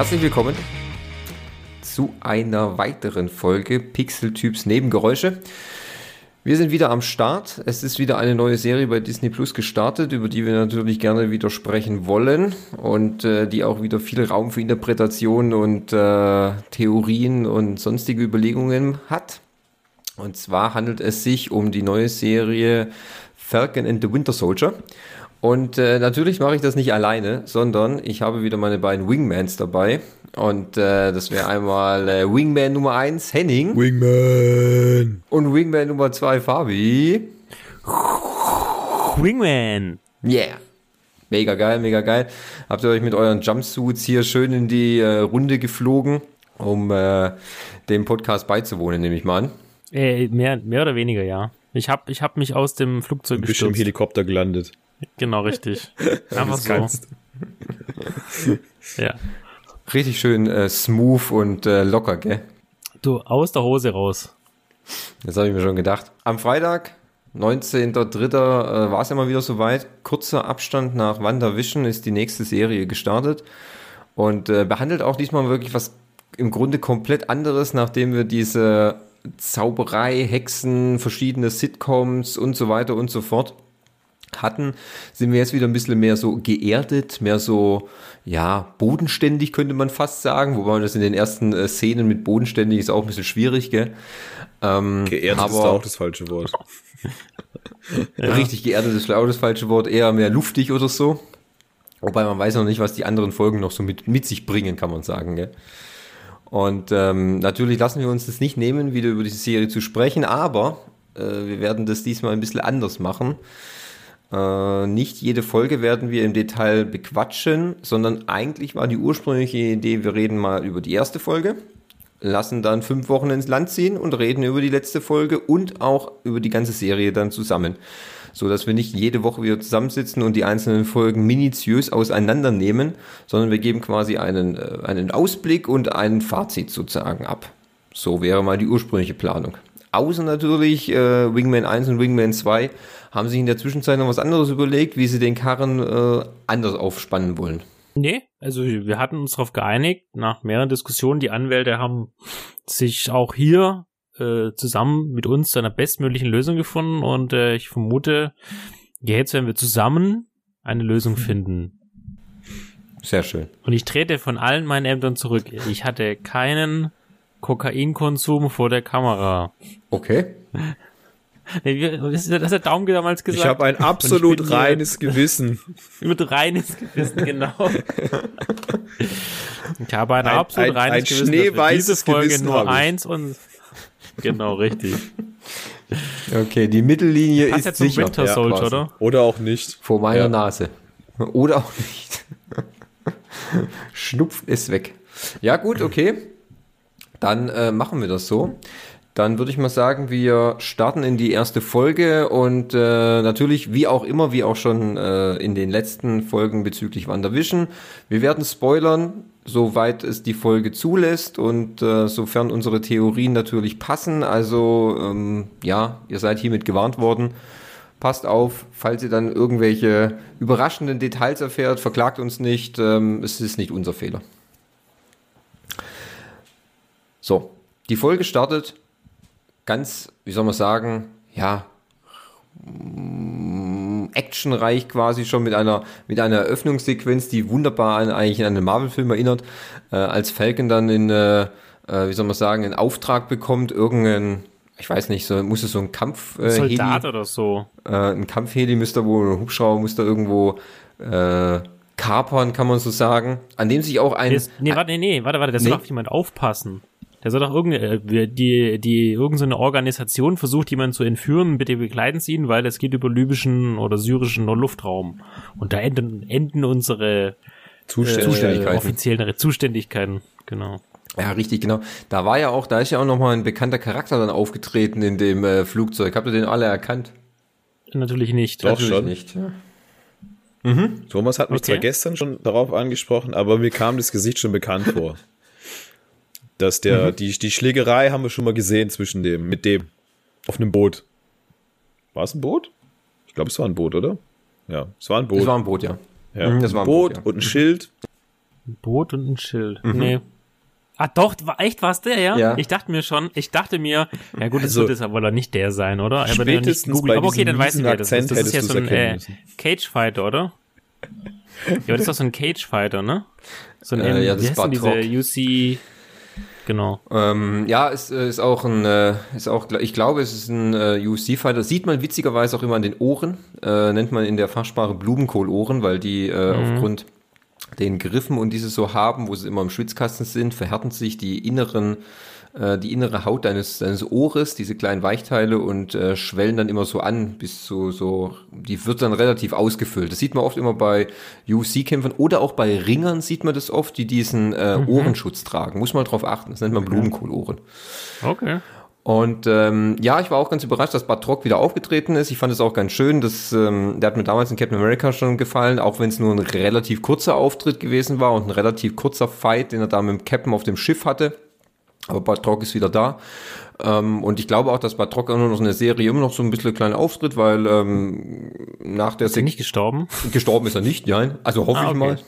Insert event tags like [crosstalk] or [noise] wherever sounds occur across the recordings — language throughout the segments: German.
Herzlich willkommen zu einer weiteren Folge Pixeltyps Nebengeräusche. Wir sind wieder am Start. Es ist wieder eine neue Serie bei Disney Plus gestartet, über die wir natürlich gerne wieder sprechen wollen und äh, die auch wieder viel Raum für Interpretationen und äh, Theorien und sonstige Überlegungen hat. Und zwar handelt es sich um die neue Serie Falcon and the Winter Soldier. Und äh, natürlich mache ich das nicht alleine, sondern ich habe wieder meine beiden Wingmans dabei. Und äh, das wäre einmal äh, Wingman Nummer 1, Henning. Wingman. Und Wingman Nummer 2, Fabi. Wingman. Yeah. Mega geil, mega geil. Habt ihr euch mit euren Jumpsuits hier schön in die äh, Runde geflogen, um äh, dem Podcast beizuwohnen, nehme ich mal an. Äh, mehr, mehr oder weniger, ja. Ich habe ich hab mich aus dem Flugzeug Du bist im gestürzt. Helikopter gelandet. Genau, richtig. [laughs] Einfach so. kannst. Ja. Richtig schön äh, smooth und äh, locker, gell? Du, aus der Hose raus. Das habe ich mir schon gedacht. Am Freitag, 19.03. Äh, war es ja mal wieder soweit. Kurzer Abstand nach WandaVision ist die nächste Serie gestartet und äh, behandelt auch diesmal wirklich was im Grunde komplett anderes, nachdem wir diese Zauberei, Hexen, verschiedene Sitcoms und so weiter und so fort hatten, sind wir jetzt wieder ein bisschen mehr so geerdet, mehr so, ja, bodenständig könnte man fast sagen, wobei das in den ersten äh, Szenen mit bodenständig ist auch ein bisschen schwierig, gell? Ähm, Geerdet ist aber auch das falsche Wort. [laughs] richtig geerdet ist vielleicht auch das falsche Wort, eher mehr luftig oder so. Wobei man weiß noch nicht, was die anderen Folgen noch so mit, mit sich bringen, kann man sagen, gell? Und ähm, natürlich lassen wir uns das nicht nehmen, wieder über diese Serie zu sprechen, aber äh, wir werden das diesmal ein bisschen anders machen. Äh, nicht jede Folge werden wir im Detail bequatschen, sondern eigentlich war die ursprüngliche Idee, wir reden mal über die erste Folge, lassen dann fünf Wochen ins Land ziehen und reden über die letzte Folge und auch über die ganze Serie dann zusammen. So dass wir nicht jede Woche wieder zusammensitzen und die einzelnen Folgen minutiös auseinandernehmen, sondern wir geben quasi einen, äh, einen Ausblick und ein Fazit sozusagen ab. So wäre mal die ursprüngliche Planung. Außer natürlich äh, Wingman 1 und Wingman 2 haben sich in der Zwischenzeit noch was anderes überlegt, wie sie den Karren äh, anders aufspannen wollen. Nee, also wir hatten uns darauf geeinigt, nach mehreren Diskussionen, die Anwälte haben sich auch hier äh, zusammen mit uns zu einer bestmöglichen Lösung gefunden und äh, ich vermute, jetzt werden wir zusammen eine Lösung finden. Sehr schön. Und ich trete von allen meinen Ämtern zurück. Ich hatte keinen Kokainkonsum vor der Kamera. Okay. [laughs] Das hat der Daumen damals gesagt. Ich habe ein absolut reines Gewissen. [laughs] Mit reines Gewissen, genau. [laughs] ich habe ein, Ein- absolut ein- reines ein Gewissen. schneeweißes diese Folge Gewissen nur eins und [laughs] genau richtig. Okay, die Mittellinie Passt ist ja zum sicher. Winter Ja, Soldier, quasi. oder? Oder auch nicht. Vor meiner Ja. Nase. Oder auch nicht. Schnupft es weg. Ja, gut, okay. Dann äh, machen wir das so. Dann würde ich mal sagen, wir starten in die erste Folge und äh, natürlich, wie auch immer, wie auch schon äh, in den letzten Folgen bezüglich WandaVision, wir werden spoilern, soweit es die Folge zulässt und äh, sofern unsere Theorien natürlich passen. Also ähm, ja, ihr seid hiermit gewarnt worden. Passt auf, falls ihr dann irgendwelche überraschenden Details erfährt, verklagt uns nicht, ähm, es ist nicht unser Fehler. So, die Folge startet ganz, wie soll man sagen, ja, actionreich quasi schon mit einer, mit einer Eröffnungssequenz, die wunderbar an, eigentlich an einen Marvel-Film erinnert, äh, als Falcon dann in, äh, äh, wie soll man sagen, einen Auftrag bekommt, irgendein, ich weiß nicht, so, muss es so ein Kampf, äh, Soldat Heli- oder so. äh, ein Kampfheli müsste wohl, ein Hubschrauber müsste irgendwo äh, kapern, kann man so sagen, an dem sich auch ein, Ist, nee, warte, nee, nee, warte, warte, da soll Nee. doch jemand aufpassen. Der soll doch irgendeine, äh, die, die, irgendeine Organisation versucht, jemanden zu entführen, bitte begleiten Sie ihn, weil es geht über libyschen oder syrischen Luftraum. Und da enden, enden unsere Zuständig. äh, Zuständigkeiten. offiziellen Zuständigkeiten. Genau. Ja, richtig, genau. Da war ja auch, da ist ja auch nochmal ein bekannter Charakter dann aufgetreten in dem äh, Flugzeug. Habt ihr den alle erkannt? Natürlich nicht. Doch. Natürlich schon. nicht. Ja. Thomas hat mich Okay. zwar gestern schon darauf angesprochen, aber mir kam das Gesicht schon bekannt vor. [laughs] Dass der, die, die Schlägerei haben wir schon mal gesehen zwischen dem, mit dem, auf einem Boot. War es ein Boot? Ich glaube, es war ein Boot, oder? Ja, es war ein Boot. Das war ein Boot, ja. ja. Mhm, das war ein Boot Boot, ja. und ein Schild. Ein Boot und ein Schild. Nee. Ah, doch, war, echt war's der, ja? Ja. Ich dachte mir schon, ich dachte mir, ja gut, das Also, wird es aber wohl nicht der sein, oder? Aber spätestens bei aber okay, dann weiß ich, wer das ist. Das ist ja so ein äh. Cage-Fighter, oder? Ja, aber das ist doch so ein Cage-Fighter, ne? So ein, Äh, ja, das wie ist heißt denn Batroc. diese UC, genau. Ähm, ja, ist, äh, ist auch ein, äh, ist auch, ich glaube, es ist ein äh, UFC-Fighter. Sieht man witzigerweise auch immer an den Ohren. Äh, nennt man in der Fachsprache Blumenkohlohren, weil die äh, aufgrund den Griffen und diese so haben, wo sie immer im Schwitzkasten sind, verhärten sich die inneren, äh, die innere Haut deines, deines Ohres, diese kleinen Weichteile und äh, schwellen dann immer so an, bis so, so, die wird dann relativ ausgefüllt. Das sieht man oft immer bei UFC-Kämpfern oder auch bei Ringern sieht man das oft, die diesen äh, Ohrenschutz tragen. Muss man drauf achten. Das nennt man Blumenkohlohren. Okay. Und ähm, ja, ich war auch ganz überrascht, dass Batroc wieder aufgetreten ist. Ich fand es auch ganz schön. Das, ähm, der hat mir damals in Captain America schon gefallen, auch wenn es nur ein relativ kurzer Auftritt gewesen war und ein relativ kurzer Fight, den er da mit dem Captain auf dem Schiff hatte. Aber Batroc ist wieder da. Ähm, und ich glaube auch, dass Batroc auch nur noch in der Serie immer noch so ein bisschen kleinen Auftritt, weil ähm, nach der Ist er nicht gestorben? Gestorben ist er nicht, nein. Also hoffe Ah, ich okay. mal.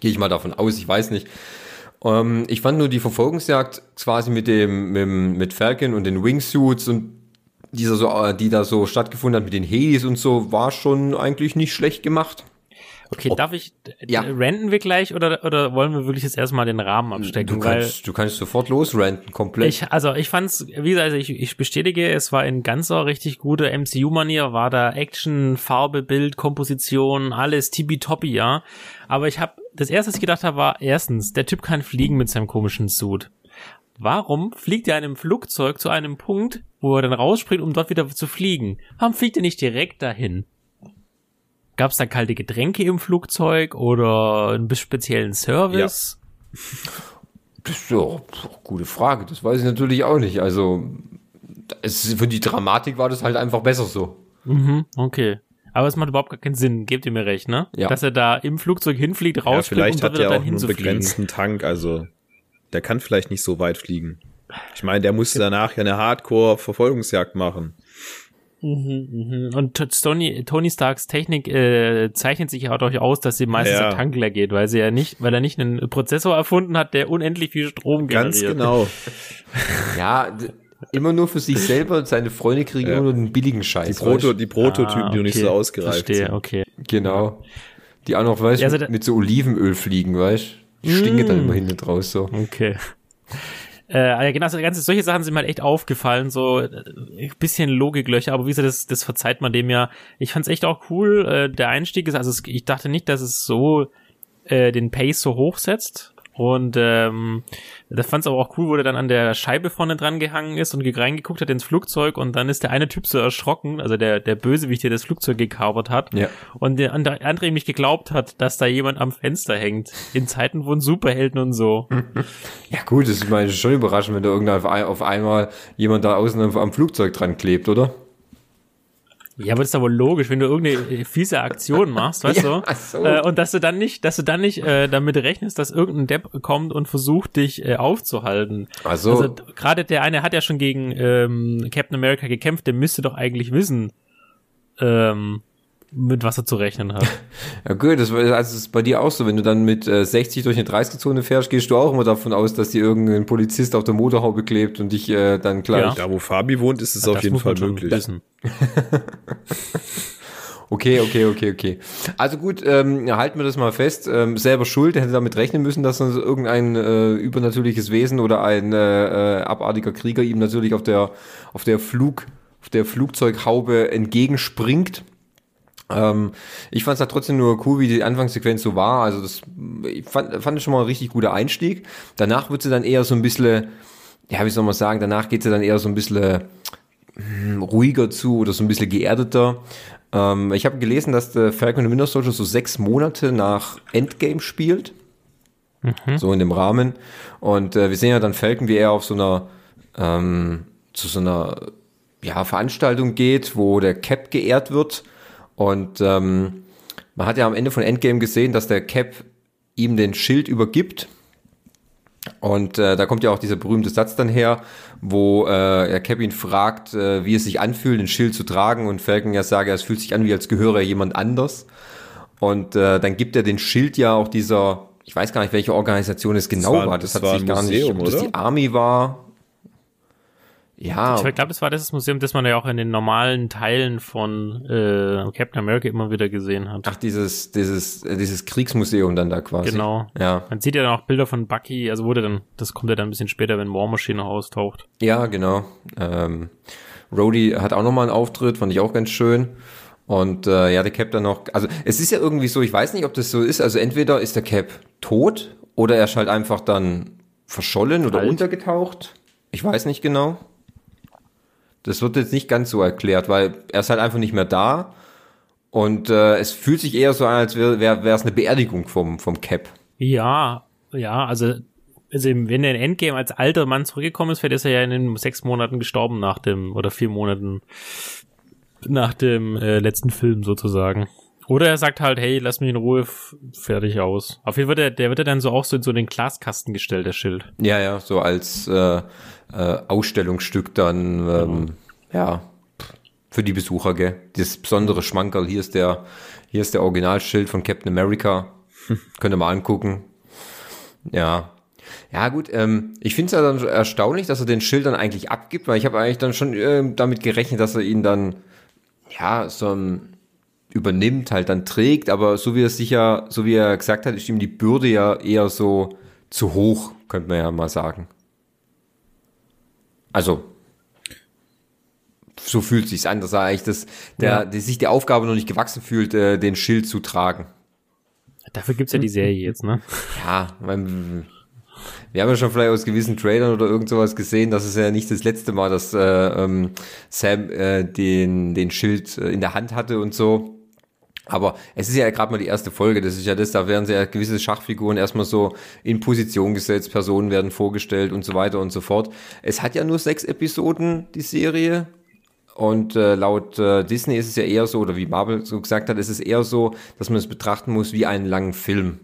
Gehe ich mal davon aus, ich weiß nicht. Ähm, ich fand nur die Verfolgungsjagd quasi mit dem, mit, mit Falcon und den Wingsuits und dieser so, äh, die da so stattgefunden hat mit den Helis und so, war schon eigentlich nicht schlecht gemacht. Okay, darf ich, Ja. renten wir gleich oder, oder wollen wir wirklich jetzt erstmal den Rahmen abstecken? Du Weil kannst, du kannst sofort losranten, komplett. ich, also ich fand's, wie gesagt, also ich, ich bestätige, es war in ganzer richtig guter MCU-Manier, war da Action, Farbe, Bild, Komposition, alles tippitoppi, ja. Aber ich habe, das erste, was ich gedacht habe, war erstens, der Typ kann fliegen mit seinem komischen Suit. Warum fliegt er in einem Flugzeug zu einem Punkt, wo er dann rausspringt, um dort wieder zu fliegen? Warum fliegt er nicht direkt dahin? Gab es da kalte Getränke im Flugzeug oder einen speziellen Service? Das ist ja eine gute Frage, das weiß ich natürlich auch nicht. Also, es, für die Dramatik war das halt einfach besser so. Mhm, okay. Aber es macht überhaupt gar keinen Sinn, gebt ihr mir recht, ne? Ja. Dass er da im Flugzeug hinfliegt, Ja, rausspringt vielleicht und dort hat er dann auch nur einen begrenzten Tank, also der kann vielleicht nicht so weit fliegen. Ich meine, der musste danach ja eine Hardcore-Verfolgungsjagd machen. Mhm, Und T- Tony, Tony Starks Technik äh, zeichnet sich ja auch durchaus, dass sie meistens Ja. der Tank leer geht, weil sie ja nicht, weil er nicht einen Prozessor erfunden hat, der unendlich viel Strom generiert. Ganz genau. [laughs] Ja, immer nur für sich selber, seine Freunde kriegen Ja. immer nur den billigen Die, Scheiß. Proto, weißt? die Prototypen, Ah, die noch nicht okay. so ausgereift Verstehe, sind. okay. Genau. Die auch noch, weißt Ja, du, also mit so Olivenöl fliegen, weißt du? Stinke dann immer hinten draus so. Okay. Äh, genau, also ganze solche Sachen sind mir halt echt aufgefallen, so äh, bisschen Logiklöcher, aber wie gesagt, das, das verzeiht man dem ja. Ich fand's echt auch cool. Äh, der Einstieg ist, also es, ich dachte nicht, dass es so äh, den Pace so hoch setzt. Und ähm, das fand's aber auch cool, wo der dann an der Scheibe vorne dran gehangen ist und ge- reingeguckt hat ins Flugzeug und dann ist der eine Typ so erschrocken, also der, der Bösewicht, der das Flugzeug gekapert hat. Ja. Und der andere, nicht geglaubt hat, dass da jemand am Fenster hängt. In Zeiten von Superhelden und so. [laughs] Ja gut, das ist meine schon überraschend, wenn da irgendwann auf, ein, auf einmal jemand da außen am Flugzeug dran klebt, oder? Ja, aber das ist aber logisch, wenn du irgendeine fiese Aktion machst, weißt [laughs] Ja, du? so. Äh, und dass du dann nicht, dass du dann nicht äh, damit rechnest, dass irgendein Depp kommt und versucht, dich äh, aufzuhalten. Also d- gerade der eine hat ja schon gegen ähm, Captain America gekämpft, der müsste doch eigentlich wissen, ähm, mit was er zu rechnen hat. [laughs] Ja gut, das, war- also das ist bei dir auch so, wenn du dann mit äh, 60 durch eine 30-Zone fährst, gehst du auch immer davon aus, dass dir irgendein Polizist auf der Motorhaube klebt und dich äh, dann gleich... Ja. Da, wo Fabi wohnt, ist es auf Das jeden Fall möglich. [laughs] Okay, okay, okay, okay. Also gut, ähm, halten wir das mal fest. Ähm, selber schuld, er hätte damit rechnen müssen, dass uns irgendein äh, übernatürliches Wesen oder ein äh, äh, abartiger Krieger ihm natürlich auf der auf der Flug auf der Flugzeughaube entgegenspringt. Ähm, ich fand es halt trotzdem nur cool, wie die Anfangssequenz so war. Also das ich fand, fand es schon mal ein richtig guter Einstieg. Danach wird sie dann eher so ein bisschen, ja, wie soll man sagen, danach geht sie dann eher so ein bisschen hm, ruhiger zu oder so ein bisschen geerdeter. Ähm, ich habe gelesen, dass der Falcon and Winter Soldier so sechs Monate nach Endgame spielt. So in dem Rahmen. Und äh, wir sehen ja dann Falcon, wie er auf so einer ähm, zu so einer ja, Veranstaltung geht, wo der Cap geehrt wird. Und ähm, man hat ja am Ende von Endgame gesehen, dass der Cap ihm den Schild übergibt. Und äh, da kommt ja auch dieser berühmte Satz dann her, wo äh, der Cap ihn fragt, äh, wie es sich anfühlt, den Schild zu tragen. Und Falcon ja sagt, es fühlt sich an, wie als gehöre er jemand anders. Und äh, dann gibt er den Schild ja auch dieser ich weiß gar nicht, welche Organisation es genau war- war. Das, das hat war sich gar nicht, Museum, ob das oder? die Army war. Ja, Ich glaube, das war das Museum, das man ja auch in den normalen Teilen von äh, Captain America immer wieder gesehen hat. ach, dieses, dieses, äh, dieses Kriegsmuseum dann da quasi. Genau. Ja, Man sieht ja dann auch Bilder von Bucky, also wurde dann, das kommt ja dann ein bisschen später, wenn War Machine noch austaucht. ja, genau. Ähm, Rhodey hat auch nochmal einen Auftritt, fand ich auch ganz schön. Und äh, ja, der Cap dann noch, also es ist ja irgendwie so, ich weiß nicht, ob das so ist, also entweder ist der Cap tot oder er ist halt einfach dann verschollen oder Alt. untergetaucht. Ich weiß nicht genau. Das wird jetzt nicht ganz so erklärt, weil er ist halt einfach nicht mehr da. Und äh, es fühlt sich eher so an, als wäre wär, wär es eine Beerdigung vom, vom Cap. Ja, ja, also, also wenn er in Endgame als alter Mann zurückgekommen ist, ist er ja in den sechs Monaten gestorben nach dem, oder vier Monaten nach dem äh, letzten Film sozusagen. Oder er sagt halt, hey, lass mich in Ruhe, fertig aus. Auf jeden Fall, der, der wird ja dann so auch so in so den Glaskasten gestellt, der Schild. Ja, ja, so als äh, äh, Ausstellungsstück dann, ähm, ja, für die Besucher, gell. Das besondere Schmankerl, hier ist der, hier ist der Originalschild von Captain America. [laughs] Könnt ihr mal angucken. Ja. Ja, gut, ähm, ich finde es ja dann erstaunlich, dass er den Schild dann eigentlich abgibt, weil ich habe eigentlich dann schon äh, damit gerechnet, dass er ihn dann, ja, so ein übernimmt, halt dann trägt, aber so wie er sicher, so wie er gesagt hat, ist ihm die Bürde ja eher so zu hoch, könnte man ja mal sagen. Also, so fühlt sich's an, dass er eigentlich das, der, Ja. der sich der Aufgabe noch nicht gewachsen fühlt, äh, den Schild zu tragen. Dafür gibt's ja die Serie jetzt, ne? Ja, weil, wir haben ja schon vielleicht aus gewissen Trailern oder irgend sowas gesehen, dass es ja nicht das letzte Mal, dass äh, ähm, Sam äh, den, den Schild äh, in der Hand hatte und so. Aber es ist ja gerade mal die erste Folge, das ist ja das, da werden sie ja gewisse Schachfiguren erstmal so in Position gesetzt, Personen werden vorgestellt und so weiter und so fort. Es hat ja nur sechs Episoden, die Serie. Und äh, laut äh, Disney ist es ja eher so, oder wie Marvel so gesagt hat, ist es eher so, dass man es betrachten muss wie einen langen Film.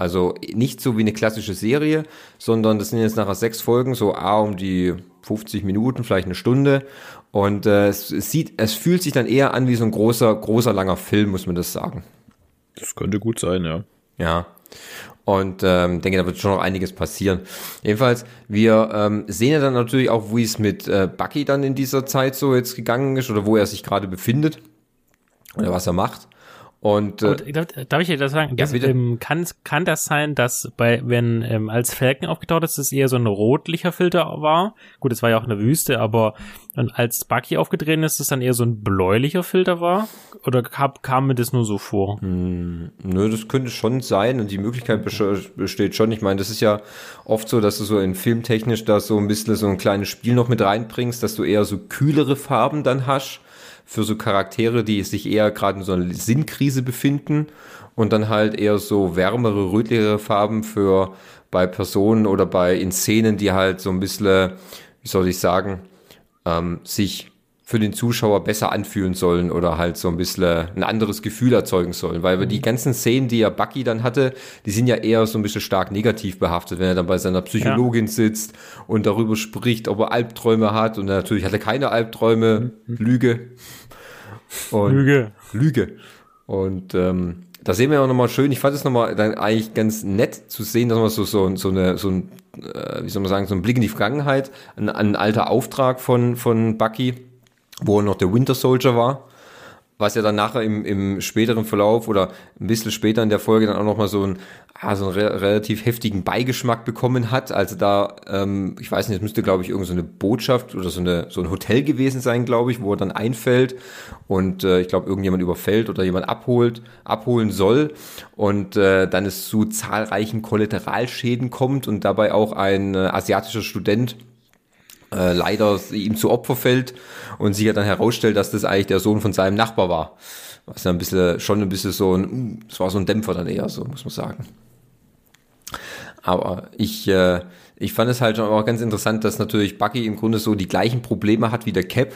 Also nicht so wie eine klassische Serie, sondern das sind jetzt nachher sechs Folgen, so A um die 50 Minuten, vielleicht eine Stunde. Und äh, es, es sieht, es fühlt sich dann eher an wie so ein großer, großer, langer Film, muss man das sagen. Das könnte gut sein, ja. Ja. Und ähm, denke, da wird schon noch einiges passieren. Jedenfalls, wir ähm, sehen ja dann natürlich auch, wie es mit äh, Bucky dann in dieser Zeit so jetzt gegangen ist oder wo er sich gerade befindet oder was er macht. Und Und, äh, darf, darf ich dir das sagen? Das, bitte. ähm, kann, kann das sein, dass bei, wenn ähm, als Falcon aufgetaucht ist, es eher so ein rotlicher Filter war? Gut, es war ja auch eine Wüste, aber und als Bucky aufgetreten ist, es dann eher so ein bläulicher Filter war? Oder kam, kam mir das nur so vor? Nö, das könnte schon sein und die Möglichkeit bes- besteht schon. Ich meine, das ist ja oft so, dass du so in filmtechnisch da so ein bisschen so ein kleines Spiel noch mit reinbringst, dass du eher so kühlere Farben dann hast für so Charaktere, die sich eher gerade in so einer Sinnkrise befinden und dann halt eher so wärmere, rötlichere Farben für bei Personen oder bei in Szenen, die halt so ein bisschen, wie soll ich sagen, ähm, sich für den Zuschauer besser anfühlen sollen oder halt so ein bisschen ein anderes Gefühl erzeugen sollen. Weil die ganzen Szenen, die ja Bucky dann hatte, die sind ja eher so ein bisschen stark negativ behaftet, wenn er dann bei seiner Psychologin sitzt und darüber spricht, ob er Albträume hat. Und natürlich hat er keine Albträume. Lüge. Und Lüge. Lüge. Und ähm, da sehen wir auch nochmal schön, ich fand es nochmal dann eigentlich ganz nett zu sehen, dass man so, so, so, eine, so ein, äh, wie soll man sagen, so ein Blick in die Vergangenheit, ein, ein alter Auftrag von, von Bucky, wo er noch der Winter Soldier war, was ja dann nachher im, im späteren Verlauf oder ein bisschen später in der Folge dann auch nochmal so, ein, ah, so einen re relativ heftigen Beigeschmack bekommen hat. Also da, ähm, ich weiß nicht, es müsste, glaube ich, irgendeine so Botschaft oder so, eine, so ein Hotel gewesen sein, glaube ich, wo er dann einfällt und äh, ich glaube, irgendjemand überfällt oder jemand abholt, abholen soll und äh, dann es zu zahlreichen Kollateralschäden kommt und dabei auch ein äh, asiatischer Student äh, leider ihm zu Opfer fällt und sich ja dann herausstellt, dass das eigentlich der Sohn von seinem Nachbar war. Was ja ein bisschen, schon ein bisschen so ein, uh, es war so ein Dämpfer dann eher, so muss man sagen. Aber ich, äh, ich fand es halt schon auch ganz interessant, dass natürlich Bucky im Grunde so die gleichen Probleme hat wie der Cap.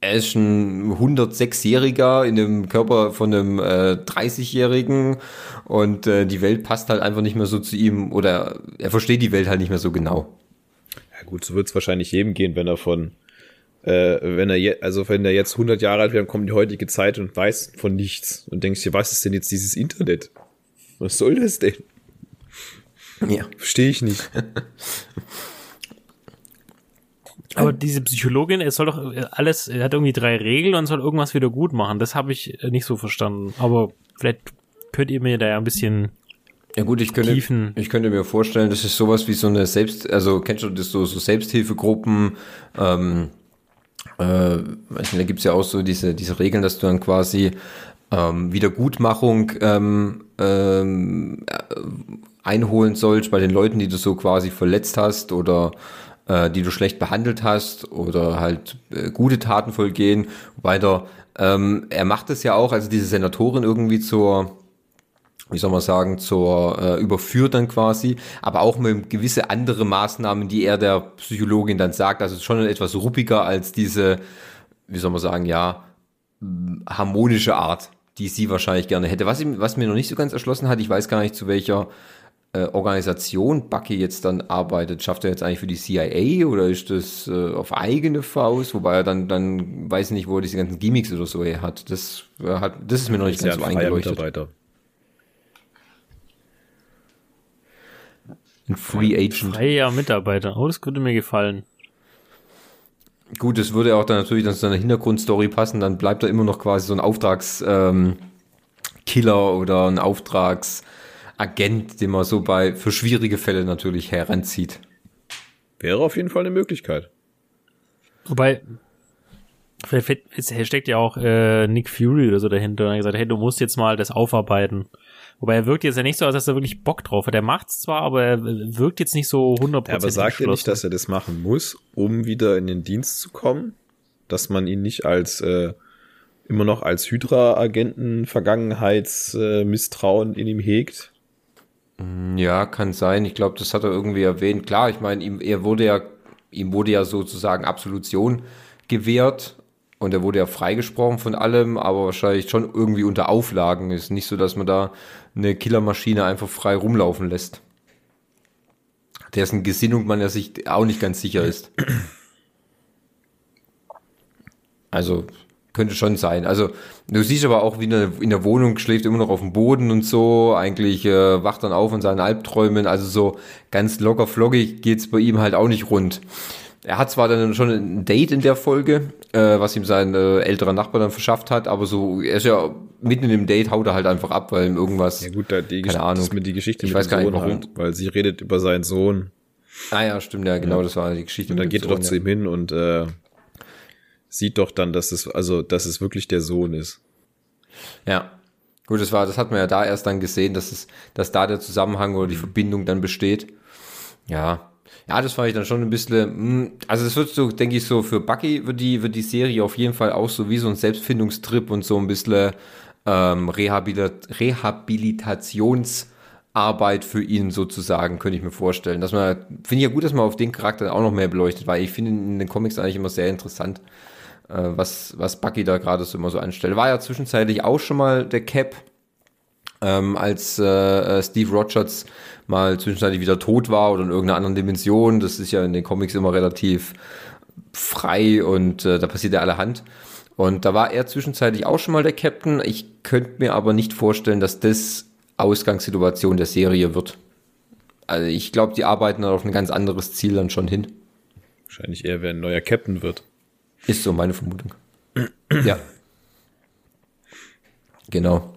Er ist ein 106-Jähriger in dem Körper von einem äh, 30-Jährigen und äh, die Welt passt halt einfach nicht mehr so zu ihm oder er versteht die Welt halt nicht mehr so genau. Ja gut, so wird es wahrscheinlich jedem gehen, wenn er von, äh, wenn er je, also wenn er jetzt 100 Jahre alt wird, dann kommt die heutige Zeit und weiß von nichts und denkst dir, was ist denn jetzt dieses Internet? Was soll das denn? Ja. Verstehe ich nicht. [laughs] Aber diese Psychologin, er soll doch äh, alles, er hat irgendwie drei Regeln und soll irgendwas wieder gut machen. Das habe ich äh, nicht so verstanden. Aber vielleicht könnt ihr mir da ja ein bisschen Ja gut, ich könnte, Tiefen. ich könnte mir vorstellen, das ist sowas wie so eine Selbst, also kennst du das so, so Selbsthilfegruppen, ähm, äh, weiß nicht, da gibt's ja auch so diese, diese Regeln, dass du dann quasi ähm, Wiedergutmachung ähm, ähm, äh, einholen sollst bei den Leuten, die du so quasi verletzt hast oder äh, die du schlecht behandelt hast oder halt äh, gute Taten vollgehen. Weiter, ähm, er macht es ja auch, also diese Senatorin irgendwie zur wie soll man sagen, zur äh, überführt dann quasi, aber auch mit gewisse andere Maßnahmen, die er der Psychologin dann sagt. Also schon etwas ruppiger als diese, wie soll man sagen, ja, harmonische Art, die sie wahrscheinlich gerne hätte. Was, was mir noch nicht so ganz erschlossen hat, ich weiß gar nicht, zu welcher äh, Organisation Bucky jetzt dann arbeitet. Schafft er jetzt eigentlich für die CIA oder ist das äh, auf eigene Faust? Wobei er dann, dann weiß ich nicht, wo er diese ganzen Gimmicks oder so her hat. Das, äh, hat, das ist mir noch nicht ganz so eingeleuchtet. Mitarbeiter. Ein Free Agent. freier Mitarbeiter. Oh, das würde mir gefallen. Gut, das würde auch dann natürlich dann zu seiner Hintergrundstory passen, dann bleibt er immer noch quasi so ein Auftragskiller ähm, oder ein Auftragsagent, den man so bei für schwierige Fälle natürlich heranzieht. Wäre auf jeden Fall eine Möglichkeit. Wobei, vielleicht es steckt ja auch äh, Nick Fury oder so dahinter und hat gesagt, hey, du musst jetzt mal das aufarbeiten. Wobei er wirkt jetzt ja nicht so, als dass er wirklich Bock drauf hat. Er macht's zwar, aber er wirkt jetzt nicht so 100% Ja, aber sagt er nicht, dass er das machen muss, um wieder in den Dienst zu kommen? Dass man ihn nicht als äh, immer noch als Hydra-Agenten Vergangenheitsmisstrauen äh, in ihm hegt? Ja, kann sein. Ich glaube, das hat er irgendwie erwähnt. Klar, ich meine, ihm, er wurde ja, ihm wurde ja sozusagen Absolution gewährt und er wurde ja freigesprochen von allem, aber wahrscheinlich schon irgendwie unter Auflagen. Ist nicht so, dass man da eine Killermaschine einfach frei rumlaufen lässt. Dessen Gesinnung man ja sich auch nicht ganz sicher ist. Also könnte schon sein. Also du siehst aber auch, wie in der, Wohnung schläft immer noch auf dem Boden und so. Eigentlich äh, wacht dann auf in seinen Albträumen. Also so ganz locker flockig geht's bei ihm halt auch nicht rund. Er hat zwar dann schon ein Date in der Folge, äh, was ihm sein äh, älterer Nachbar dann verschafft hat, aber so, er ist ja mitten in dem Date, haut er halt einfach ab, weil ihm irgendwas. Ja gut, da die Keine Gesch- Ahnung. das ist mit die Geschichte Ich mit weiß dem gar nicht, Sohn warum. halt, weil sie redet über seinen Sohn Ah ja, stimmt, ja, genau, das war die Geschichte. und dann geht dem er doch Sohn, zu ja. ihm hin und äh, sieht doch dann, dass es also dass es wirklich der Sohn ist. Ja. Gut, das war, das hat man ja da erst dann gesehen, dass es, dass da der Zusammenhang oder die Verbindung dann besteht. Ja. Ja, das fand ich dann schon ein bisschen, hm, also es wird so, denke ich, so für Bucky wird die, wird die Serie auf jeden Fall auch so wie so ein Selbstfindungstrip und so ein bisschen ähm, Rehabilit Rehabilitationsarbeit für ihn sozusagen, könnte ich mir vorstellen. Dass man, finde ich ja gut, dass man auf den Charakter auch noch mehr beleuchtet, weil ich finde in den Comics eigentlich immer sehr interessant äh, was, was Bucky da gerade so immer so anstellt. War ja zwischenzeitlich auch schon mal der Cap, ähm, als äh, äh, Steve Rogers mal zwischenzeitlich wieder tot war oder in irgendeiner anderen Dimension. Das ist ja in den Comics immer relativ frei und äh, da passiert ja allerhand. Und da war er zwischenzeitlich auch schon mal der Captain. Ich könnte mir aber nicht vorstellen, dass das Ausgangssituation der Serie wird. Also ich glaube, die arbeiten dann auf ein ganz anderes Ziel dann schon hin. Wahrscheinlich eher, wer ein neuer Captain wird. Ist so meine Vermutung. ja. Genau.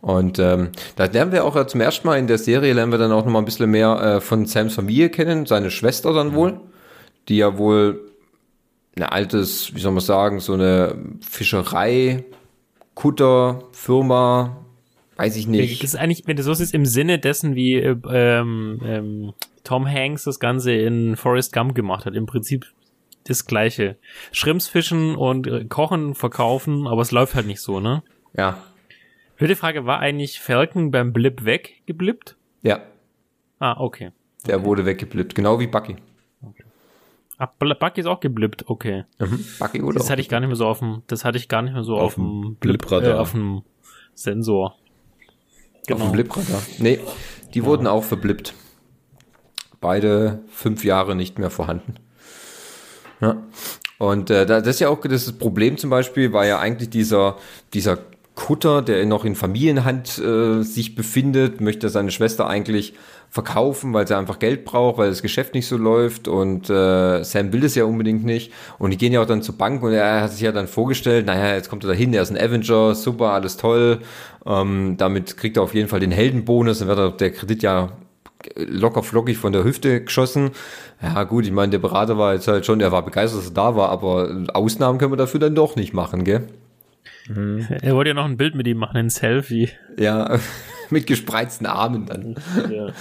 Und ähm, da lernen wir auch ja zum ersten Mal in der Serie, lernen wir dann auch noch mal ein bisschen mehr äh, von Sams Familie kennen, seine Schwester dann wohl, die ja wohl ein altes, wie soll man sagen, so eine Fischerei, Kutter, Firma, weiß ich Das nicht. ist eigentlich, wenn du so siehst, im Sinne dessen, wie äh, ähm, ähm, Tom Hanks das Ganze in Forrest Gump gemacht hat. Im Prinzip das Gleiche. Schrimps fischen und äh, kochen, verkaufen, aber es läuft halt nicht so, ne? Ja, Blöde Frage, war eigentlich Falcon beim Blip weggeblippt? ja, Ah, okay. der wurde weggeblippt, genau wie Bucky. Ah, Bl- Bucky ist auch geblippt, okay. Mhm. Bucky wurde Das auch hatte ich gar nicht mehr so auf dem, das hatte ich gar nicht mehr so auf, dem dem Blip, Blipradar. äh, auf dem Sensor. Auf dem Blipradar. Nee, die wurden auch verblippt. Beide fünf Jahre nicht mehr vorhanden. Ja. Und äh, da- das ist ja auch das Problem zum Beispiel, war ja eigentlich dieser, dieser Kutter, der noch in Familienhand äh, sich befindet, möchte seine Schwester eigentlich verkaufen, weil sie einfach Geld braucht, weil das Geschäft nicht so läuft und äh, Sam will es ja unbedingt nicht und die gehen ja auch dann zur Bank und er hat sich ja dann vorgestellt, naja, jetzt kommt er da hin, er ist ein Avenger, super, alles toll, ähm, damit kriegt er auf jeden Fall den Heldenbonus, dann wird der Kredit ja locker flockig von der Hüfte geschossen. Ja gut, ich meine, der Berater war jetzt halt schon, er war begeistert, dass er da war, aber Ausnahmen können wir dafür dann doch nicht machen, gell? Mhm. [laughs] Er wollte ja noch ein Bild mit ihm machen, ein Selfie. Ja, [laughs] mit gespreizten Armen dann. Ja,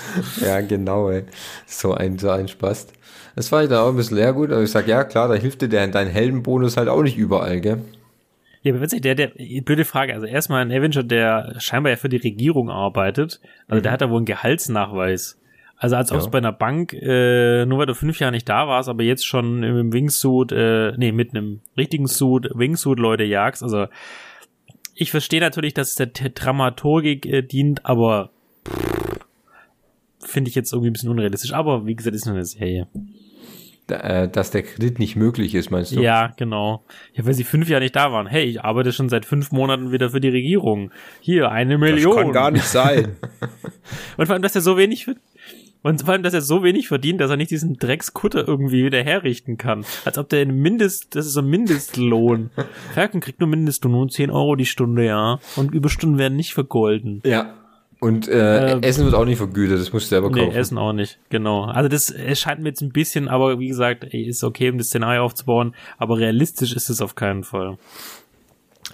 [laughs] ja genau, ey. So ein, so ein Spaß. Das war ich da auch ein bisschen leer gut, aber ich sag, ja klar, da hilft dir dein Heldenbonus halt auch nicht überall, gell? Ja, aber witzig, der, der, blöde Frage. Also erstmal ein Avenger, der scheinbar ja für die Regierung arbeitet. Also mhm. der hat da wohl einen Gehaltsnachweis. Also als ob es bei einer Bank, äh, nur weil du fünf Jahre nicht da warst, aber jetzt schon im Wingsuit, äh, nee, mit einem richtigen Suit, Wingsuit Leute jagst. Also ich verstehe natürlich, dass es der Dramaturgik äh, dient, aber finde ich jetzt irgendwie ein bisschen unrealistisch. Aber wie gesagt, ist nur eine Serie. Da, äh, dass der Kredit nicht möglich ist, meinst du? Ja, genau. Ja, weil sie fünf Jahre nicht da waren. Hey, ich arbeite schon seit fünf Monaten wieder für die Regierung. Hier, eine Million. Das kann gar nicht sein. [laughs] Und vor allem, dass er so wenig für und vor allem, dass er so wenig verdient, dass er nicht diesen Dreckskutter irgendwie wieder herrichten kann. Als ob der ein Mindest, das ist so ein Mindestlohn. [laughs] Falcon kriegt nur Mindestlohn, 10 Euro die Stunde, ja. Und Überstunden werden nicht vergolden. Ja. Und äh, äh, Essen wird auch nicht vergütet, das musst du selber kaufen. Nee, Essen auch nicht, genau. Also das es scheint mir jetzt ein bisschen, aber wie gesagt, ist okay, um das Szenario aufzubauen, aber realistisch ist es auf keinen Fall.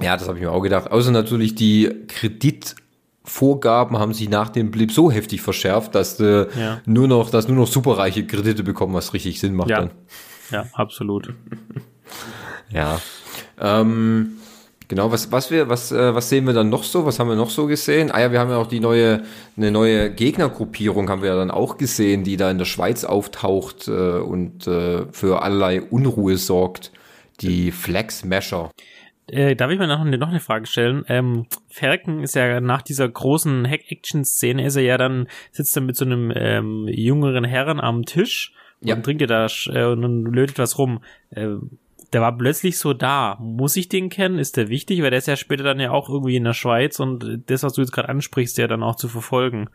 Ja, das habe ich mir auch gedacht. Außer natürlich die Kredit Vorgaben haben sich nach dem Blip so heftig verschärft, dass du ja. nur noch, dass nur noch superreiche Kredite bekommen, was richtig Sinn macht ja. dann. Ja, absolut. ja. Ähm, genau, was, was wir, was, äh, was sehen wir dann noch so? Was haben wir noch so gesehen? Ah ja, wir haben ja auch die neue, eine neue Gegnergruppierung haben wir ja dann auch gesehen, die da in der Schweiz auftaucht äh, und äh, für allerlei Unruhe sorgt. Die Flag Smasher. Äh, darf ich mir noch, noch eine Frage stellen? Ähm, Falcon ist ja nach dieser großen Hack-Action-Szene ist er ja dann, sitzt er mit so einem ähm, jüngeren Herren am Tisch und ja. trinkt er da äh, und lötet was rum. Äh, der war plötzlich so da. Muss ich den kennen? Ist der wichtig? Weil der ist ja später dann ja auch irgendwie in der Schweiz und das, was du jetzt gerade ansprichst, ja dann auch zu verfolgen.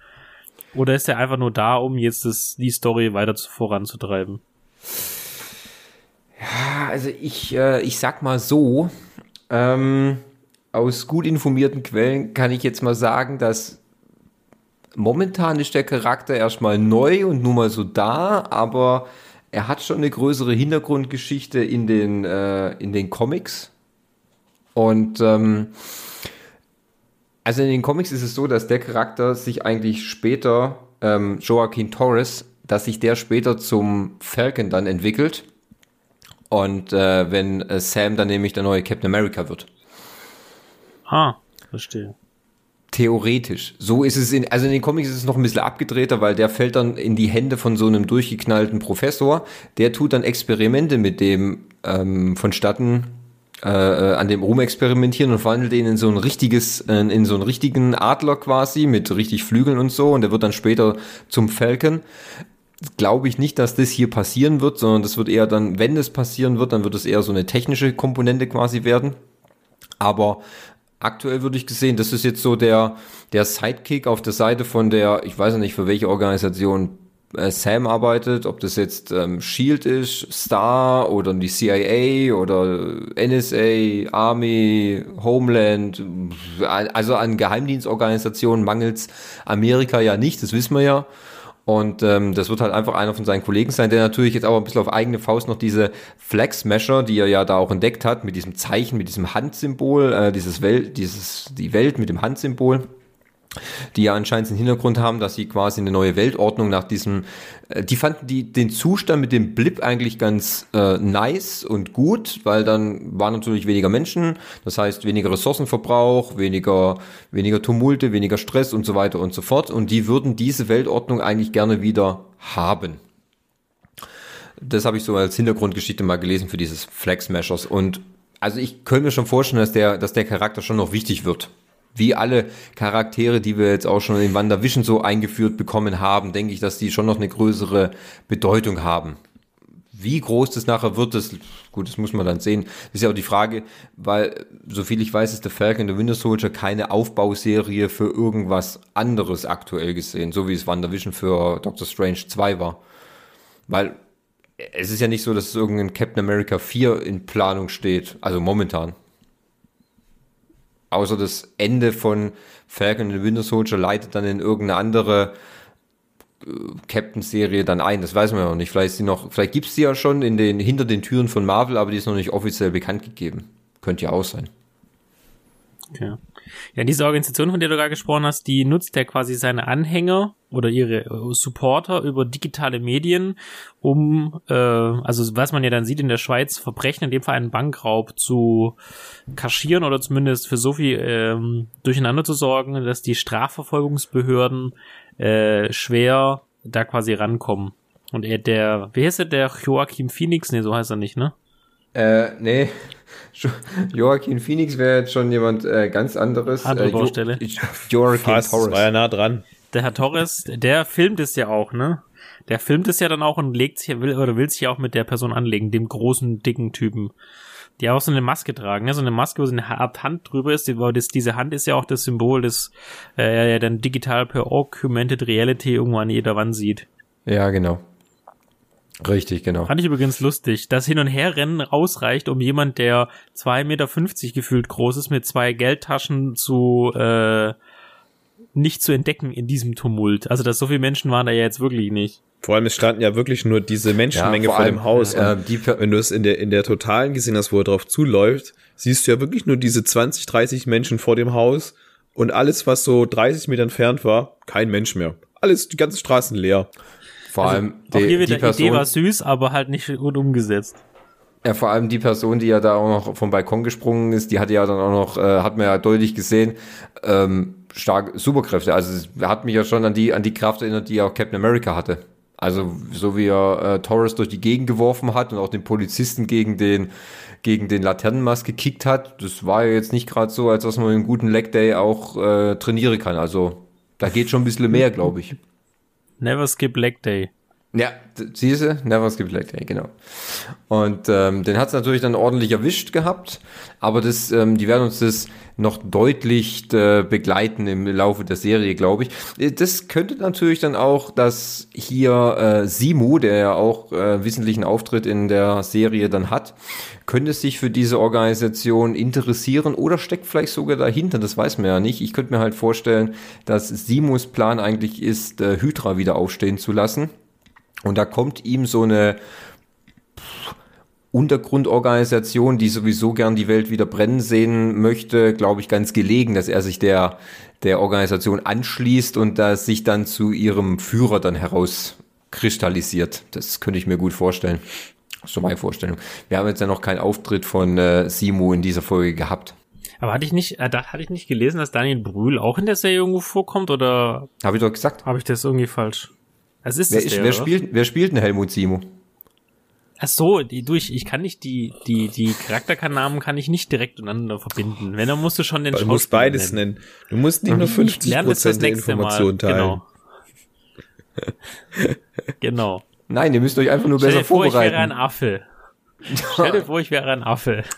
Oder ist der einfach nur da, um jetzt das, die Story weiter zu, voranzutreiben? Ja, also ich, äh, ich sag mal so, ähm, aus gut informierten Quellen kann ich jetzt mal sagen, dass momentan ist der Charakter erstmal neu und nur mal so da, aber er hat schon eine größere Hintergrundgeschichte in den, äh, in den Comics. Und ähm, also in den Comics ist es so, dass der Charakter sich eigentlich später, ähm, Joaquin Torres, dass sich der später zum Falcon dann entwickelt. Und äh, wenn äh, Sam dann nämlich der neue Captain America wird. Ah, verstehe. Theoretisch. So ist es in, also in den Comics ist es noch ein bisschen abgedrehter, weil der fällt dann in die Hände von so einem durchgeknallten Professor. Der tut dann Experimente mit dem ähm, vonstatten, äh, äh an dem rumexperimentieren und verwandelt ihn in so ein richtiges, äh, in so einen richtigen Adler quasi mit richtig Flügeln und so. Und der wird dann später zum Falcon glaube ich nicht, dass das hier passieren wird, sondern das wird eher dann, wenn es passieren wird, dann wird es eher so eine technische Komponente quasi werden. Aber aktuell würde ich gesehen, das ist jetzt so der, der Sidekick auf der Seite von der, ich weiß nicht, für welche Organisation äh, Sam arbeitet, ob das jetzt ähm, Shield ist, Star oder die CIA oder NSA, Army, Homeland, also an Geheimdienstorganisationen mangels Amerika ja nicht, das wissen wir ja. Und ähm, das wird halt einfach einer von seinen Kollegen sein, der natürlich jetzt aber ein bisschen auf eigene Faust noch diese Flag Smasher, die er ja da auch entdeckt hat, mit diesem Zeichen, mit diesem Handsymbol, äh, dieses Welt, dieses, die Welt mit dem Handsymbol die ja anscheinend den Hintergrund haben, dass sie quasi eine neue Weltordnung nach diesem, äh, die fanden die, den Zustand mit dem Blip eigentlich ganz äh, nice und gut, weil dann waren natürlich weniger Menschen, das heißt weniger Ressourcenverbrauch, weniger, weniger Tumulte, weniger Stress und so weiter und so fort. Und die würden diese Weltordnung eigentlich gerne wieder haben. Das habe ich so als Hintergrundgeschichte mal gelesen für dieses Flag Smashers. Und also ich könnte mir schon vorstellen, dass der, dass der Charakter schon noch wichtig wird wie alle Charaktere, die wir jetzt auch schon in WandaVision so eingeführt bekommen haben, denke ich, dass die schon noch eine größere Bedeutung haben. wie groß das nachher wird, das, gut, das muss man dann sehen. Das ist ja auch die Frage, weil, soviel ich weiß, ist der Falcon der Winter Soldier keine Aufbauserie für irgendwas anderes aktuell gesehen, so wie es WandaVision für Doctor Strange 2 war. Weil es ist ja nicht so, dass irgendein Captain America 4 in Planung steht, also momentan. Außer das Ende von Falcon and the Winter Soldier leitet dann in irgendeine andere äh, Captain-Serie dann ein. Das weiß man ja noch nicht. Vielleicht, vielleicht gibt's die ja schon in den, hinter den Türen von Marvel, aber die ist noch nicht offiziell bekannt gegeben. Könnte ja auch sein. Okay. Ja, diese Organisation, von der du gerade gesprochen hast, die nutzt ja quasi seine Anhänger oder ihre äh, Supporter über digitale Medien, um, äh, also was man ja dann sieht in der Schweiz, Verbrechen, in dem Fall einen Bankraub zu kaschieren oder zumindest für so viel ähm, durcheinander zu sorgen, dass die Strafverfolgungsbehörden äh, schwer da quasi rankommen. Und er, der, wie heißt der, der Joachim Phoenix? Nee, so heißt er nicht, ne? Äh, nee. [laughs] Joaquin Phoenix wäre jetzt schon jemand äh, ganz anderes. Andere äh, jo Baustelle. Joaquin Fast, Torres. war ja nah dran. Der Herr Torres, der filmt es ja auch, ne? Der filmt es ja dann auch und legt sich, will, oder will sich ja auch mit der Person anlegen, dem großen, dicken Typen. Die auch so eine Maske tragen, ne? So eine Maske, wo so eine Art Hand drüber ist. Die, wo das, diese Hand ist ja auch das Symbol, das äh, ja dann digital per Augmented Reality irgendwo an jeder Wand sieht. Ja, genau. Richtig, genau. Fand ich übrigens lustig. Das Hin- und Herrennen ausreicht, um jemand, der 2,50 Meter gefühlt groß ist, mit zwei Geldtaschen zu äh, nicht zu entdecken in diesem Tumult. Also, dass so viele Menschen waren da ja jetzt wirklich nicht. Vor allem, es standen ja wirklich nur diese Menschenmenge vor vor, allem, dem Haus. äh, Und die wenn du es in der, in der Totalen gesehen hast, wo er drauf zuläuft, siehst du ja wirklich nur diese 20, 30 Menschen vor dem Haus und alles, was so 30 Meter entfernt war, kein Mensch mehr. Alles, die ganzen Straßen leer. Vor allem Auch die, hier die wieder, Idee Person, war süß, aber halt nicht gut umgesetzt. ja, vor allem die Person, die ja da auch noch vom Balkon gesprungen ist, die hatte ja dann auch noch, äh, hat man ja deutlich gesehen, ähm, stark Superkräfte. Also es hat mich ja schon an die, an die Kraft erinnert, die auch Captain America hatte. Also so wie er äh, Torres durch die Gegend geworfen hat und auch den Polizisten gegen den gegen den Laternenmast gekickt hat, das war ja jetzt nicht gerade so, als dass man einen guten Leg Day auch äh, trainieren kann. Also da geht schon ein bisschen mehr, glaube ich. Never skip Leg Day. Ja, siehst du, never skip leg day, genau. Und ähm, den hat's natürlich dann ordentlich erwischt gehabt, aber das, ähm, die werden uns das noch deutlich äh, begleiten im Laufe der Serie, glaube ich. Äh, Das könnte natürlich dann auch, dass hier äh, Simu, der ja auch äh, wissentlichen Auftritt in der Serie dann hat, könnte sich für diese Organisation interessieren oder steckt vielleicht sogar dahinter, das weiß man ja nicht. Ich könnte mir halt vorstellen, dass Simus Plan eigentlich ist, äh, Hydra wieder aufstehen zu lassen. Und da kommt ihm so eine pff, Untergrundorganisation, die sowieso gern die Welt wieder brennen sehen möchte, glaube ich, ganz gelegen, dass er sich der, der Organisation anschließt und das sich dann zu ihrem Führer dann herauskristallisiert. Das könnte ich mir gut vorstellen. Das ist so meine Vorstellung. Wir haben jetzt ja noch keinen Auftritt von äh, Simu in dieser Folge gehabt. Aber hatte ich nicht, äh, da hatte ich nicht gelesen, dass Daniel Brühl auch in der Serie irgendwo vorkommt oder Habe ich doch gesagt. habe ich das irgendwie falsch? Es ist Wer, ist, der, wer, spielt, wer spielt denn Helmut Simu? Ach so, die, du, ich, ich kann nicht die, die, die Charakternamen kann ich nicht direkt untereinander verbinden. Wenn, dann musst du schon den Du musst Schauspieler beides nennen. Du musst nicht nur Ich 50 lerne das das Prozent der nächste Informationen Mal. teilen. Genau. [laughs] genau. Nein, ihr müsst euch einfach nur Stell besser dir vor, ich wäre ein Affe. Stell dir vor, ich wäre ein Affe. [laughs]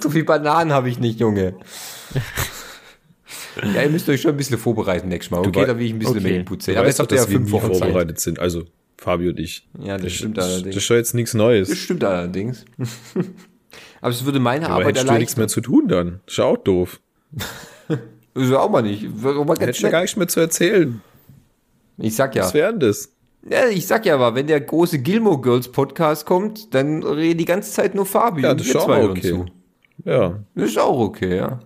So viel Bananen habe ich nicht, Junge. [laughs] ja, ihr müsst euch schon ein bisschen vorbereiten nächstes Mal. Okay, da will ich ein bisschen okay. mehr Input sehen. Aber jetzt habt ihr ja dass wir fünf Wochen Zeit. vorbereitet sind. Also, Fabio und ich. Ja, das stimmt das, allerdings. Das ist schon jetzt nichts Das Neues. stimmt allerdings. [laughs] Aber es würde meine Aber Arbeit hättest du nichts erleichtern. mehr zu tun dann. Ist ja auch doof. [laughs] Ist ja auch mal nicht. Auch mal Hättest ja gar nichts mehr zu erzählen. Ich sag ja. Was wäre denn das? ja. Ich sag ja aber, wenn der große Gilmore Girls Podcast kommt, dann reden die ganze Zeit nur Fabio. Ja, und das wir ist auch zwei okay. zu. Ja. Das ist auch okay, ja.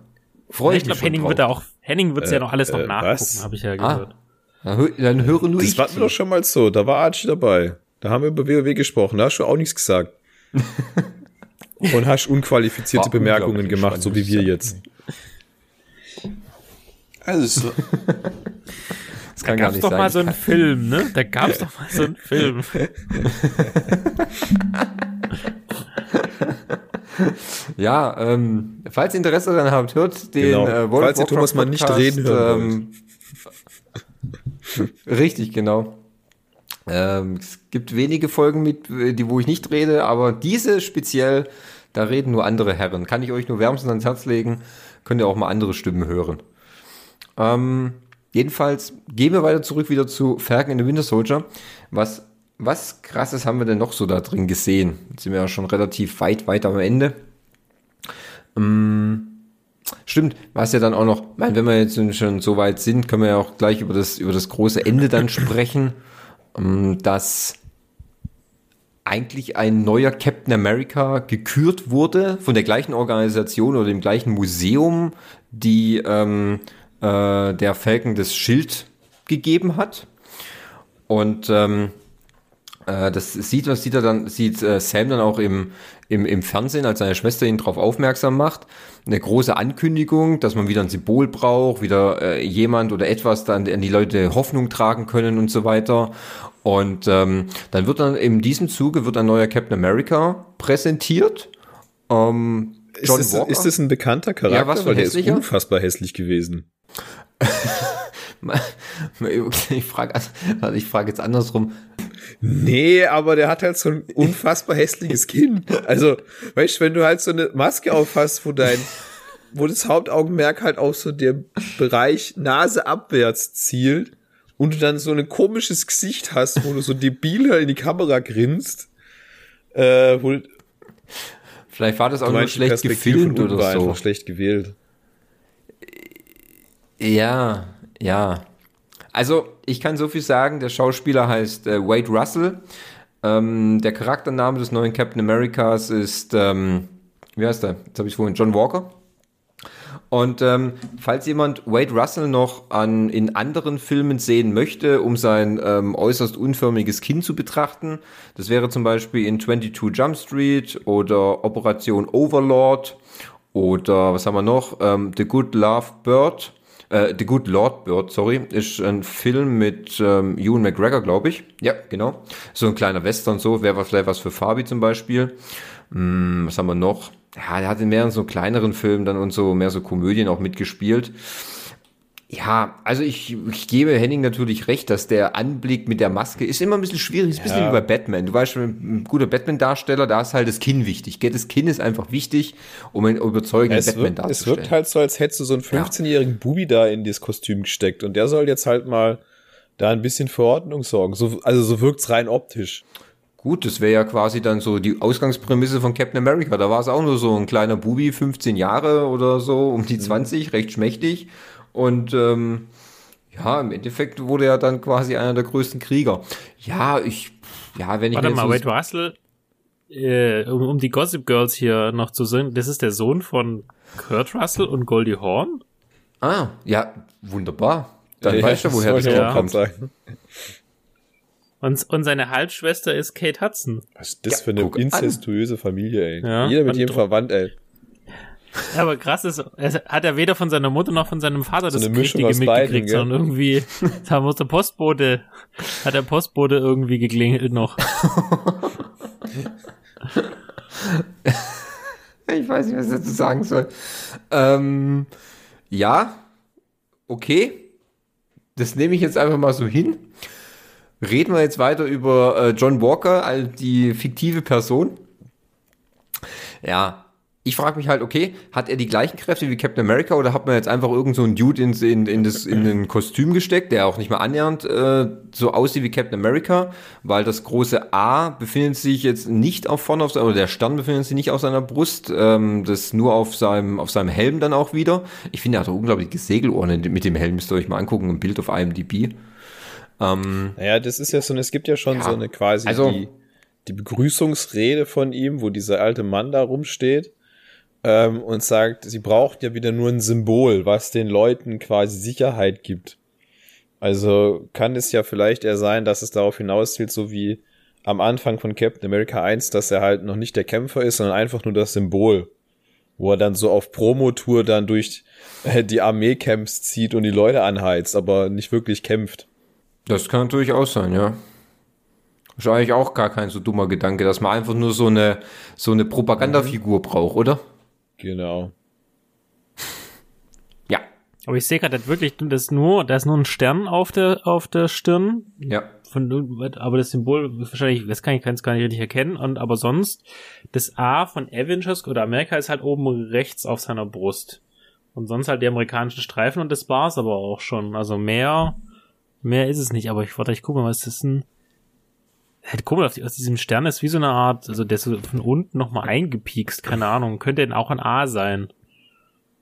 Freue Ich ich mich glaube, schon Henning wird da auch, Henning wird ja Äh, noch alles noch äh, nachgucken, habe ich ja Ah. gehört. Dann, hö dann höre nur Das ich war zu. doch schon mal so. Da war Archie dabei. Da haben wir über WoW gesprochen. Da hast du auch nichts gesagt. [laughs] Und hast unqualifizierte War Bemerkungen gemacht, so wie wir ich jetzt. Also, [laughs] Das Da kann gar gab's nicht doch sein. mal so einen Film, ne? Da gab's doch mal so einen [laughs] Film. [laughs] Ja, ähm, falls ihr Interesse daran habt, hört den Genau. äh, World Falls ihr Thomas mal nicht reden hören ähm, [laughs] Richtig, genau. Ähm, es gibt wenige Folgen mit, die, wo ich nicht rede, aber diese speziell, da reden nur andere Herren. Kann ich euch nur wärmstens ans Herz legen. Könnt ihr auch mal andere Stimmen hören. Ähm, jedenfalls gehen wir weiter zurück wieder zu Falcon in the Winter Soldier. Was, was krasses haben wir denn noch so da drin gesehen? Jetzt sind wir ja schon relativ weit, weit am Ende. Ähm, Stimmt, was ja dann auch noch, wenn wir jetzt schon so weit sind, können wir ja auch gleich über das, über das große Ende dann [clears throat] sprechen, ähm, dass eigentlich ein neuer Captain America gekürt wurde von der gleichen Organisation oder dem gleichen Museum, die ähm, äh, der Falcon das Schild gegeben hat. Und ähm, äh, das sieht, was sieht er dann, sieht äh, Sam dann auch im, im, im Fernsehen, als seine Schwester ihn darauf aufmerksam macht. Eine große Ankündigung, dass man wieder ein Symbol braucht, wieder äh, jemand oder etwas dann an die Leute Hoffnung tragen können und so weiter. Und ähm, dann wird dann in diesem Zuge wird ein neuer Captain America präsentiert. Ähm, John ist, das, ist das ein bekannter Charakter? Ja, was Weil der ist unfassbar hässlich gewesen. [laughs] ich frage also ich frage jetzt andersrum. Nee, aber der hat halt so ein unfassbar hässliches Kinn. Also, weißt du, wenn du halt so eine Maske aufhast, wo dein, wo das Hauptaugenmerk halt auf so der Bereich Nase abwärts zielt und du dann so ein komisches Gesicht hast, wo du so debiler in die Kamera grinst, äh, wo, Vielleicht war das auch nur schlecht gefilmt oder so. Einfach schlecht gewählt. Ja, ja. Also, ich kann so viel sagen, der Schauspieler heißt äh, Wade Russell. Ähm, der Charaktername des neuen Captain Americas ist, ähm, wie heißt der? Jetzt habe ich vorhin, John Walker. Und ähm, falls jemand Wade Russell noch an, in anderen Filmen sehen möchte, um sein ähm, äußerst unförmiges Kinn zu betrachten, das wäre zum Beispiel in 22 Jump Street oder Operation Overlord oder was haben wir noch? Ähm, The Good Love Bird äh, The Good Lord Bird, sorry, ist ein Film mit ähm, Ewan McGregor, glaube ich. Ja, genau. So ein kleiner Western, so. Wäre vielleicht was für Fabi zum Beispiel. Hm, was haben wir noch? Ja, der hat in mehreren so kleineren Filmen dann und so, mehr so Komödien auch mitgespielt. Ja, also ich, ich gebe Henning natürlich recht, dass der Anblick mit der Maske ist immer ein bisschen schwierig, ist ein bisschen ja. wie bei Batman. Du weißt schon, ein guter Batman-Darsteller, da ist halt das Kinn wichtig. Das Kinn ist einfach wichtig, um einen überzeugenden Batman darzustellen. Es wirkt halt so, als hättest du so einen 15-jährigen ja. Bubi da in das Kostüm gesteckt und der soll jetzt halt mal da ein bisschen für Ordnung sorgen. So, also so wirkt's rein optisch. Gut, das wäre ja quasi dann so die Ausgangsprämisse von Captain America. Da war es auch nur so ein kleiner Bubi, 15 Jahre oder so, um die 20, mhm. recht schmächtig und ähm, ja, im Endeffekt wurde er dann quasi einer der größten Krieger. Ja, ich, ja, wenn ich Warte mal, Wade Russell, äh, um, um die Gossip Girls hier noch zu sehen, das ist der Sohn von Kurt Russell und Goldie Hawn? Ah, ja, wunderbar. Dann ja, weißt du, woher das ja. kommt. Sagen. Und, und seine Halbschwester ist Kate Hudson. Was ist das ja, für eine incestuöse an. Familie, ey. Ja, Jeder mit jedem verwandt, ey. Ja, [laughs] aber krass ist, er hat er weder von seiner Mutter noch von seinem Vater so das Richtige mitgekriegt, beiden, sondern irgendwie, [laughs] da muss der Postbote, hat der Postbote irgendwie geklingelt noch. [laughs] ich weiß nicht, was ich dazu sagen soll. Ähm, ja, okay. Das nehme ich jetzt einfach mal so hin. Reden wir jetzt weiter über äh, John Walker, als die fiktive Person. Ja, ich frage mich halt, okay, hat er die gleichen Kräfte wie Captain America oder hat man jetzt einfach irgend so einen Dude in, in, in, das, in ein Kostüm gesteckt, der auch nicht mal annähernd äh, so aussieht wie Captain America, weil das große A befindet sich jetzt nicht auf vorne auf seiner, oder der Stern befindet sich nicht auf seiner Brust, ähm, das nur auf seinem, auf seinem Helm dann auch wieder. Ich finde, er hat unglaubliche Segelohren mit dem Helm, müsst ihr euch mal angucken, ein Bild auf IMDb. Ähm, naja, das ist ja so, es gibt ja schon ja, so eine quasi also, die, die Begrüßungsrede von ihm, wo dieser alte Mann da rumsteht ähm, und sagt, sie braucht ja wieder nur ein Symbol, was den Leuten quasi Sicherheit gibt. Also kann es ja vielleicht eher sein, dass es darauf hinauszielt, so wie am Anfang von Captain America 1, dass er halt noch nicht der Kämpfer ist, sondern einfach nur das Symbol, wo er dann so auf Promotour dann durch äh, die Armeecamps zieht und die Leute anheizt, aber nicht wirklich kämpft. Das kann auch sein, ja. Wahrscheinlich auch gar kein so dummer Gedanke, dass man einfach nur so eine, so eine Propagandafigur braucht, oder? Genau. [laughs] Ja. Aber ich sehe gerade, das wirklich, das ist nur, da ist nur ein Stern auf der, auf der Stirn. Ja. Von, aber das Symbol, wahrscheinlich, das kann ich ganz gar nicht richtig erkennen. Und, aber sonst, das A von Avengers oder Amerika ist halt oben rechts auf seiner Brust. Und sonst halt die amerikanischen Streifen und das war's aber auch schon. Also mehr, mehr ist es nicht. Aber ich warte, ich gucke mal, was ist das denn? Guck mal, aus diesem Stern ist wie so eine Art, also der ist so von unten nochmal eingepiekst, keine Ahnung. Könnte denn auch ein A sein.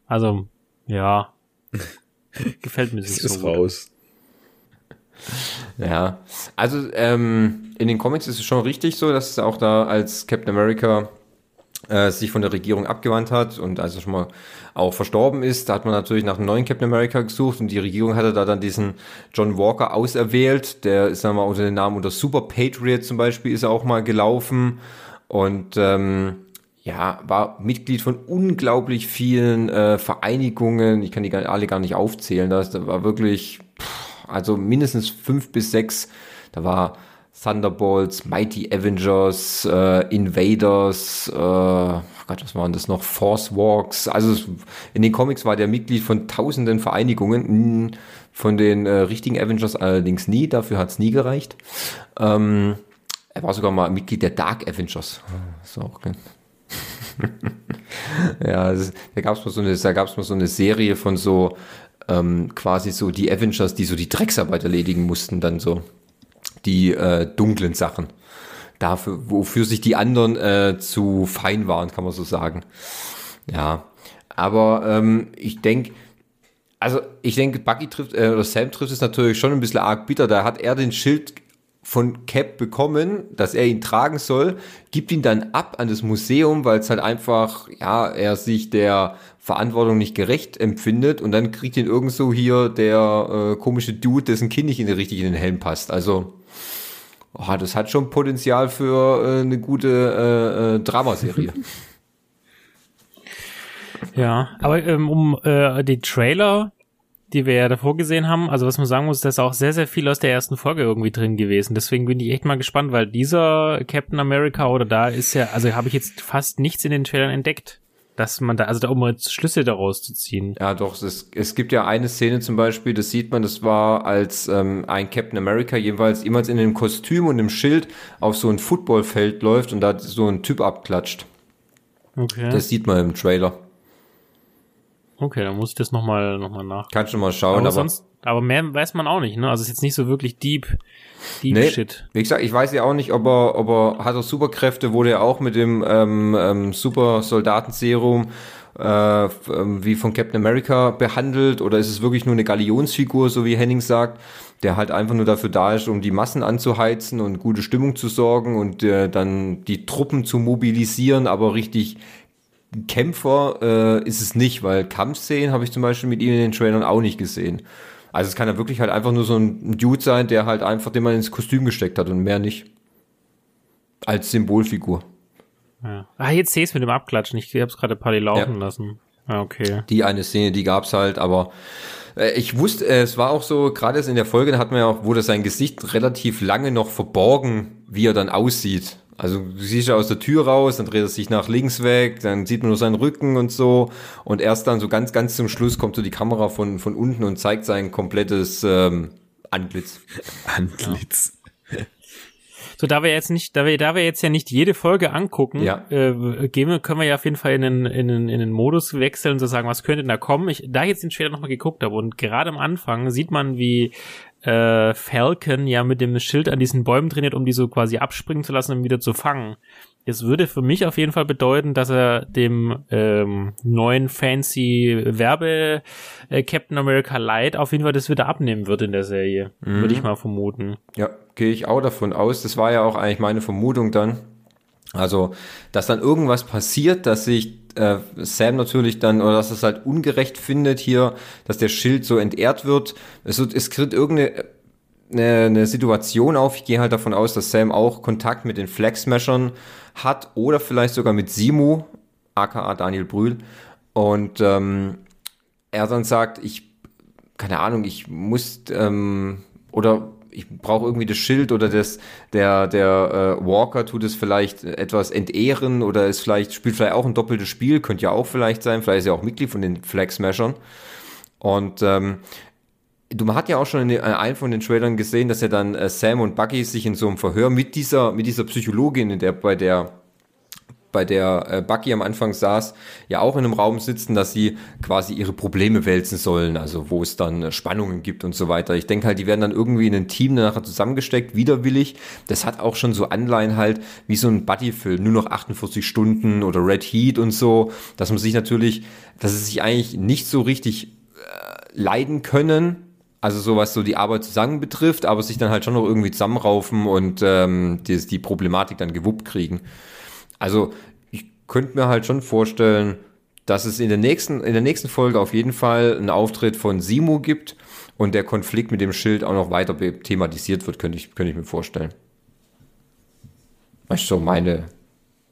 Also, ja. [laughs] Gefällt mir nicht Es so ist gut. raus. Ja, also ähm, in den Comics ist es schon richtig so, dass es auch da als Captain America äh, sich von der Regierung abgewandt hat und als er schon mal auch verstorben ist, da hat man natürlich nach einem neuen Captain America gesucht und die Regierung hatte da dann diesen John Walker auserwählt, der ist dann mal unter dem Namen unter Super Patriot zum Beispiel ist er auch mal gelaufen und ähm, ja, war Mitglied von unglaublich vielen äh, Vereinigungen, ich kann die alle gar nicht aufzählen, das, da war wirklich, pff, also mindestens fünf bis sechs, da war Thunderbolts, Mighty Avengers, äh, Invaders, äh, oh Gott, was waren das noch? Force Walks. Also es, in den Comics war der Mitglied von tausenden Vereinigungen, von den äh, richtigen Avengers allerdings nie, dafür hat's nie gereicht. Ähm, er war sogar mal Mitglied der Dark Avengers. Ist auch geil. [laughs] ja, da gab's mal so eine, mal so eine Serie von so ähm, quasi so die Avengers, die so die Drecksarbeit erledigen mussten, dann so die äh, dunklen Sachen. Dafür, wofür sich die anderen äh, zu fein waren, kann man so sagen. Ja, aber ähm, ich denke, also ich denke, Bucky trifft, äh, oder Sam trifft es natürlich schon ein bisschen arg bitter. Da hat er den Schild von Cap bekommen, dass er ihn tragen soll, gibt ihn dann ab an das Museum, weil es halt einfach, ja, er sich der Verantwortung nicht gerecht empfindet und dann kriegt ihn irgend so hier der äh, komische Dude, dessen Kind nicht in richtig in den Helm passt. Also, oh, das hat schon Potenzial für äh, eine gute äh, äh, Dramaserie. [laughs] Ja, aber ähm, um äh, die Trailer, die wir ja davor gesehen haben, also was man sagen muss, da ist auch sehr, sehr viel aus der ersten Folge irgendwie drin gewesen. Deswegen bin ich echt mal gespannt, weil dieser Captain America oder da ist ja, also habe ich jetzt fast nichts in den Trailern entdeckt, dass man da, also da um jetzt Schlüsse daraus zu ziehen. Ja, doch, es, es gibt ja eine Szene zum Beispiel, das sieht man, das war als ähm, ein Captain America jeweils jemals in einem Kostüm und einem Schild auf so ein Footballfeld läuft und da so ein Typ abklatscht. Okay. Das sieht man im Trailer. okay, dann muss ich das nochmal noch mal nach. Kannst du mal schauen, Aber, aber, sonst, aber mehr weiß man auch nicht, ne? Also es ist jetzt nicht so wirklich deep, deep Nee. shit. wie gesagt, ich weiß ja auch nicht, ob er, ob er hat er Superkräfte, wurde er auch mit dem ähm, ähm, Super Soldatenserum äh, ähm, wie von Captain America behandelt oder ist es wirklich nur eine Galionsfigur, so wie Henning sagt, der halt einfach nur dafür da ist, um die Massen anzuheizen und gute Stimmung zu sorgen und äh, dann die Truppen zu mobilisieren, aber richtig Kämpfer äh, ist es nicht, weil Kampfszenen habe ich zum Beispiel mit ihm in den Trailern auch nicht gesehen. Also es kann ja wirklich halt einfach nur so ein Dude sein, der halt einfach, den man ins Kostüm gesteckt hat und mehr nicht. Als Symbolfigur. Ja. Ah, jetzt sehe ich mit dem Abklatschen. Ich habe es gerade Party laufen Ja. lassen. Ah, okay. Die eine Szene, die gab's halt, aber äh, ich wusste, äh, es war auch so, gerade jetzt in der Folge, da hat man ja auch, wurde sein Gesicht relativ lange noch verborgen, wie er dann aussieht. Also du siehst ja aus der Tür raus, dann dreht er sich nach links weg, dann sieht man nur seinen Rücken und so. Und erst dann so ganz, ganz zum Schluss kommt so die Kamera von, von unten und zeigt sein komplettes ähm, Antlitz. [laughs] Antlitz. So, da wir jetzt nicht, da wir, da wir jetzt ja nicht jede Folge angucken, Ja. äh, gehen wir, können wir ja auf jeden Fall in den, in den, in den Modus wechseln und so sagen, was könnte denn da kommen? Ich, da ich jetzt den Trailer nochmal geguckt habe und gerade am Anfang sieht man, wie äh, Falcon ja mit dem Schild an diesen Bäumen trainiert, um die so quasi abspringen zu lassen und wieder zu fangen. Das würde für mich auf jeden Fall bedeuten, dass er dem ähm, neuen fancy Werbe äh, Captain America Light auf jeden Fall das wieder abnehmen wird in der Serie. Würde ich mal vermuten. Ja, gehe ich auch davon aus. Das war ja auch eigentlich meine Vermutung dann. Also, dass dann irgendwas passiert, dass sich äh, Sam natürlich dann, oder dass es halt ungerecht findet hier, dass der Schild so entehrt wird. Es, wird, es tritt irgendeine eine, eine Situation auf. Ich gehe halt davon aus, dass Sam auch Kontakt mit den Flag Smashern hat oder vielleicht sogar mit Simu, aka Daniel Brühl. Und ähm, er dann sagt, ich, keine Ahnung, ich muss ähm, oder ich brauche irgendwie das Schild oder das, der, der äh, Walker tut es vielleicht etwas entehren oder ist vielleicht, spielt vielleicht auch ein doppeltes Spiel, könnte ja auch vielleicht sein, vielleicht ist er auch Mitglied von den Flag Smashern. Und ähm, du man hat ja auch schon in in einem von den Trailern gesehen, dass ja dann äh, Sam und Bucky sich in so einem Verhör mit dieser mit dieser Psychologin, in der bei der bei der äh, Bucky am Anfang saß, ja auch in einem Raum sitzen, dass sie quasi ihre Probleme wälzen sollen, also wo es dann äh, Spannungen gibt und so weiter. Ich denke halt, die werden dann irgendwie in ein Team nachher zusammengesteckt, widerwillig. Das hat auch schon so Anleihen halt wie so ein Buddy-Film, nur noch 48 Stunden oder Red Heat und so, dass man sich natürlich, dass es sich eigentlich nicht so richtig äh, leiden können, also so was so die Arbeit zusammen betrifft, aber sich dann halt schon noch irgendwie zusammenraufen und ähm, die, die Problematik dann gewuppt kriegen. Also ich könnte mir halt schon vorstellen, dass es in der nächsten, in der nächsten Folge auf jeden Fall einen Auftritt von Simo gibt und der Konflikt mit dem Schild auch noch weiter thematisiert wird, könnte ich, könnte ich mir vorstellen. Das ist so meine.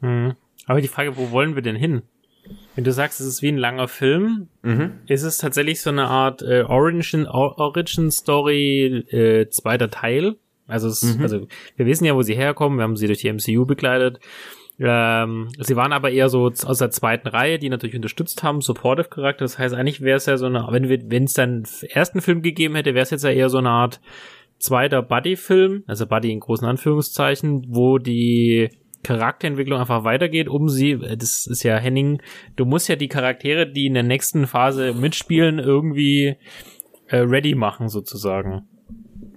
Mhm. Aber die Frage, wo wollen wir denn hin? Wenn du sagst, es ist wie ein langer Film, ist es tatsächlich so eine Art äh, Origin, Or- Origin Story äh, zweiter Teil? Also, es, also wir wissen ja, wo sie herkommen, wir haben sie durch die MCU begleitet. Ähm, sie waren aber eher so aus der zweiten Reihe, die natürlich unterstützt haben, Supportive Charakter. Das heißt, eigentlich wäre es ja so eine, wenn wir, wenn es dann ersten Film gegeben hätte, wäre es jetzt ja eher so eine Art zweiter Buddy-Film, also Buddy in großen Anführungszeichen, wo die Charakterentwicklung einfach weitergeht, um sie, äh, das ist ja Henning, du musst ja die Charaktere, die in der nächsten Phase mitspielen, irgendwie äh, ready machen sozusagen.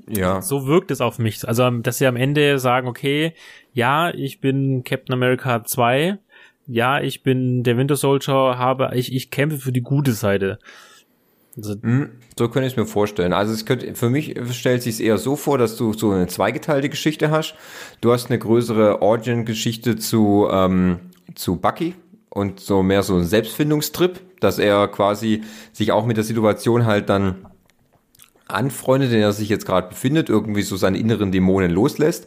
Ja. So wirkt es auf mich. Also, dass sie am Ende sagen, okay, ja, ich bin Captain America 2, ja, ich bin der Winter Soldier, habe, ich, ich kämpfe für die gute Seite. Also, Hm, So könnte ich es mir vorstellen. Also es könnte, für mich stellt sich es eher so vor, dass du so eine zweigeteilte Geschichte hast. Du hast eine größere Origin-Geschichte zu, ähm, zu Bucky und so mehr so ein Selbstfindungstrip, dass er quasi sich auch mit der Situation halt dann anfreundet, in der er sich jetzt gerade befindet, irgendwie so seine inneren Dämonen loslässt.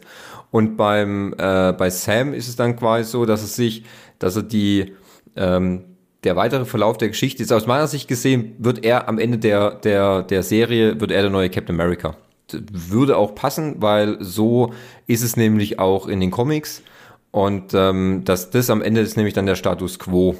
Und beim äh, bei Sam ist es dann quasi so, dass er sich, dass er die ähm, der weitere Verlauf der Geschichte ist aus meiner Sicht gesehen, wird er am Ende der der der Serie wird er der neue Captain America. Würde auch passen, weil so ist es nämlich auch in den Comics und ähm, dass das am Ende ist nämlich dann der Status Quo.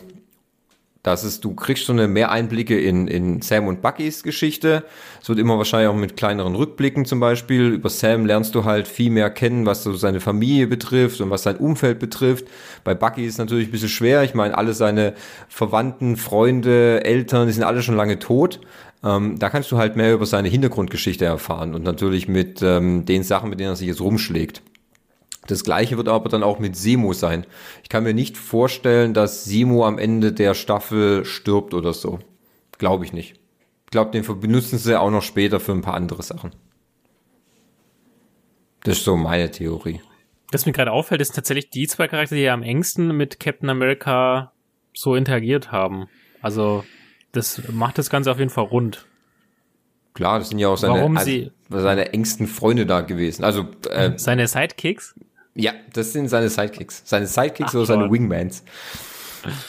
Das ist, du kriegst so eine mehr Einblicke in, in Sam und Buckys Geschichte. Es wird immer wahrscheinlich auch mit kleineren Rückblicken zum Beispiel. Über Sam lernst du halt viel mehr kennen, was so seine Familie betrifft und was sein Umfeld betrifft. Bei Bucky ist es natürlich ein bisschen schwer. Ich meine, alle seine Verwandten, Freunde, Eltern, die sind alle schon lange tot. Ähm, da kannst du halt mehr über seine Hintergrundgeschichte erfahren und natürlich mit ähm, den Sachen, mit denen er sich jetzt rumschlägt. Das gleiche wird aber dann auch mit Simo sein. Ich kann mir nicht vorstellen, dass Simo am Ende der Staffel stirbt oder so. Glaube ich nicht. Ich glaube, den benutzen sie auch noch später für ein paar andere Sachen. Das ist so meine Theorie. was mir gerade auffällt, ist tatsächlich die zwei Charaktere, die ja am engsten mit Captain America so interagiert haben. Also, das macht das Ganze auf jeden Fall rund. Klar, das sind ja auch seine, seine engsten Freunde da gewesen. Also, äh, Seine Sidekicks? Ja, das sind seine Sidekicks. Seine Sidekicks Ach, oder seine toll. Wingmans.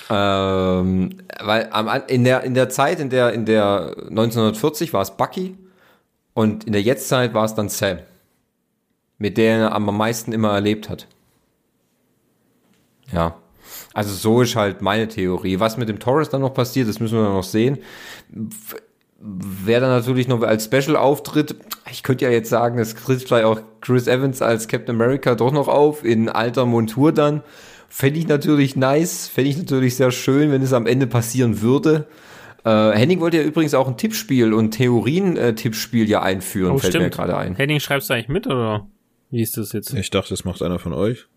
Ähm, weil am, in der in der Zeit, in der in der 1940 war es Bucky und in der Jetztzeit war es dann Sam, mit der er am meisten immer erlebt hat. Ja. Also so ist halt meine Theorie. Was mit dem Torres dann noch passiert, das müssen wir dann noch sehen. Wer dann natürlich noch als Special auftritt, ich könnte ja jetzt sagen, es tritt vielleicht auch Chris Evans als Captain America doch noch auf, in alter Montur dann. Fände ich natürlich nice, fände ich natürlich sehr schön, wenn es am Ende passieren würde. Äh, Henning wollte ja übrigens auch ein Tippspiel und Theorien-Tippspiel ja einführen, fällt mir gerade ein. Henning, schreibst du eigentlich mit oder wie ist das jetzt? Ich dachte, das macht einer von euch.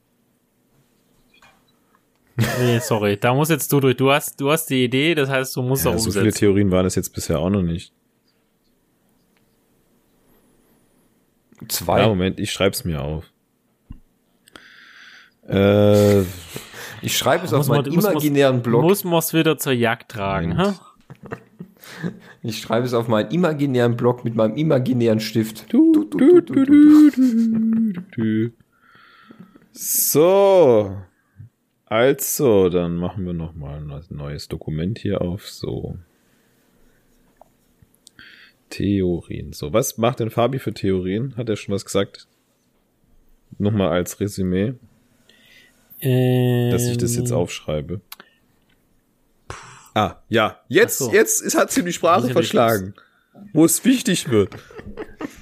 Nee, sorry, da muss jetzt du durch. Du hast, du hast die Idee, das heißt, du musst Ja, auch so viele umsetzen. Theorien waren es jetzt bisher auch noch nicht. Zwei. Ja, Moment, ich schreib's mir auf. Äh, Ich schreibe es auf Muss man- meinen muss man- imaginären Blog. Muss man es wieder zur Jagd tragen, ha? Ich schreibe es auf meinen imaginären Blog mit meinem imaginären Stift. du, du, du, du, du, du, du. So. Also, dann machen wir noch mal ein neues Dokument hier auf. So. Theorien. So, was macht denn Fabi für Theorien? Hat er schon was gesagt? Nochmal als Resümee, Ähm, dass ich das jetzt aufschreibe. Ah, ja. Jetzt, so. jetzt ist, hat sie die Sprache verschlagen. Wo es wichtig wird. [laughs]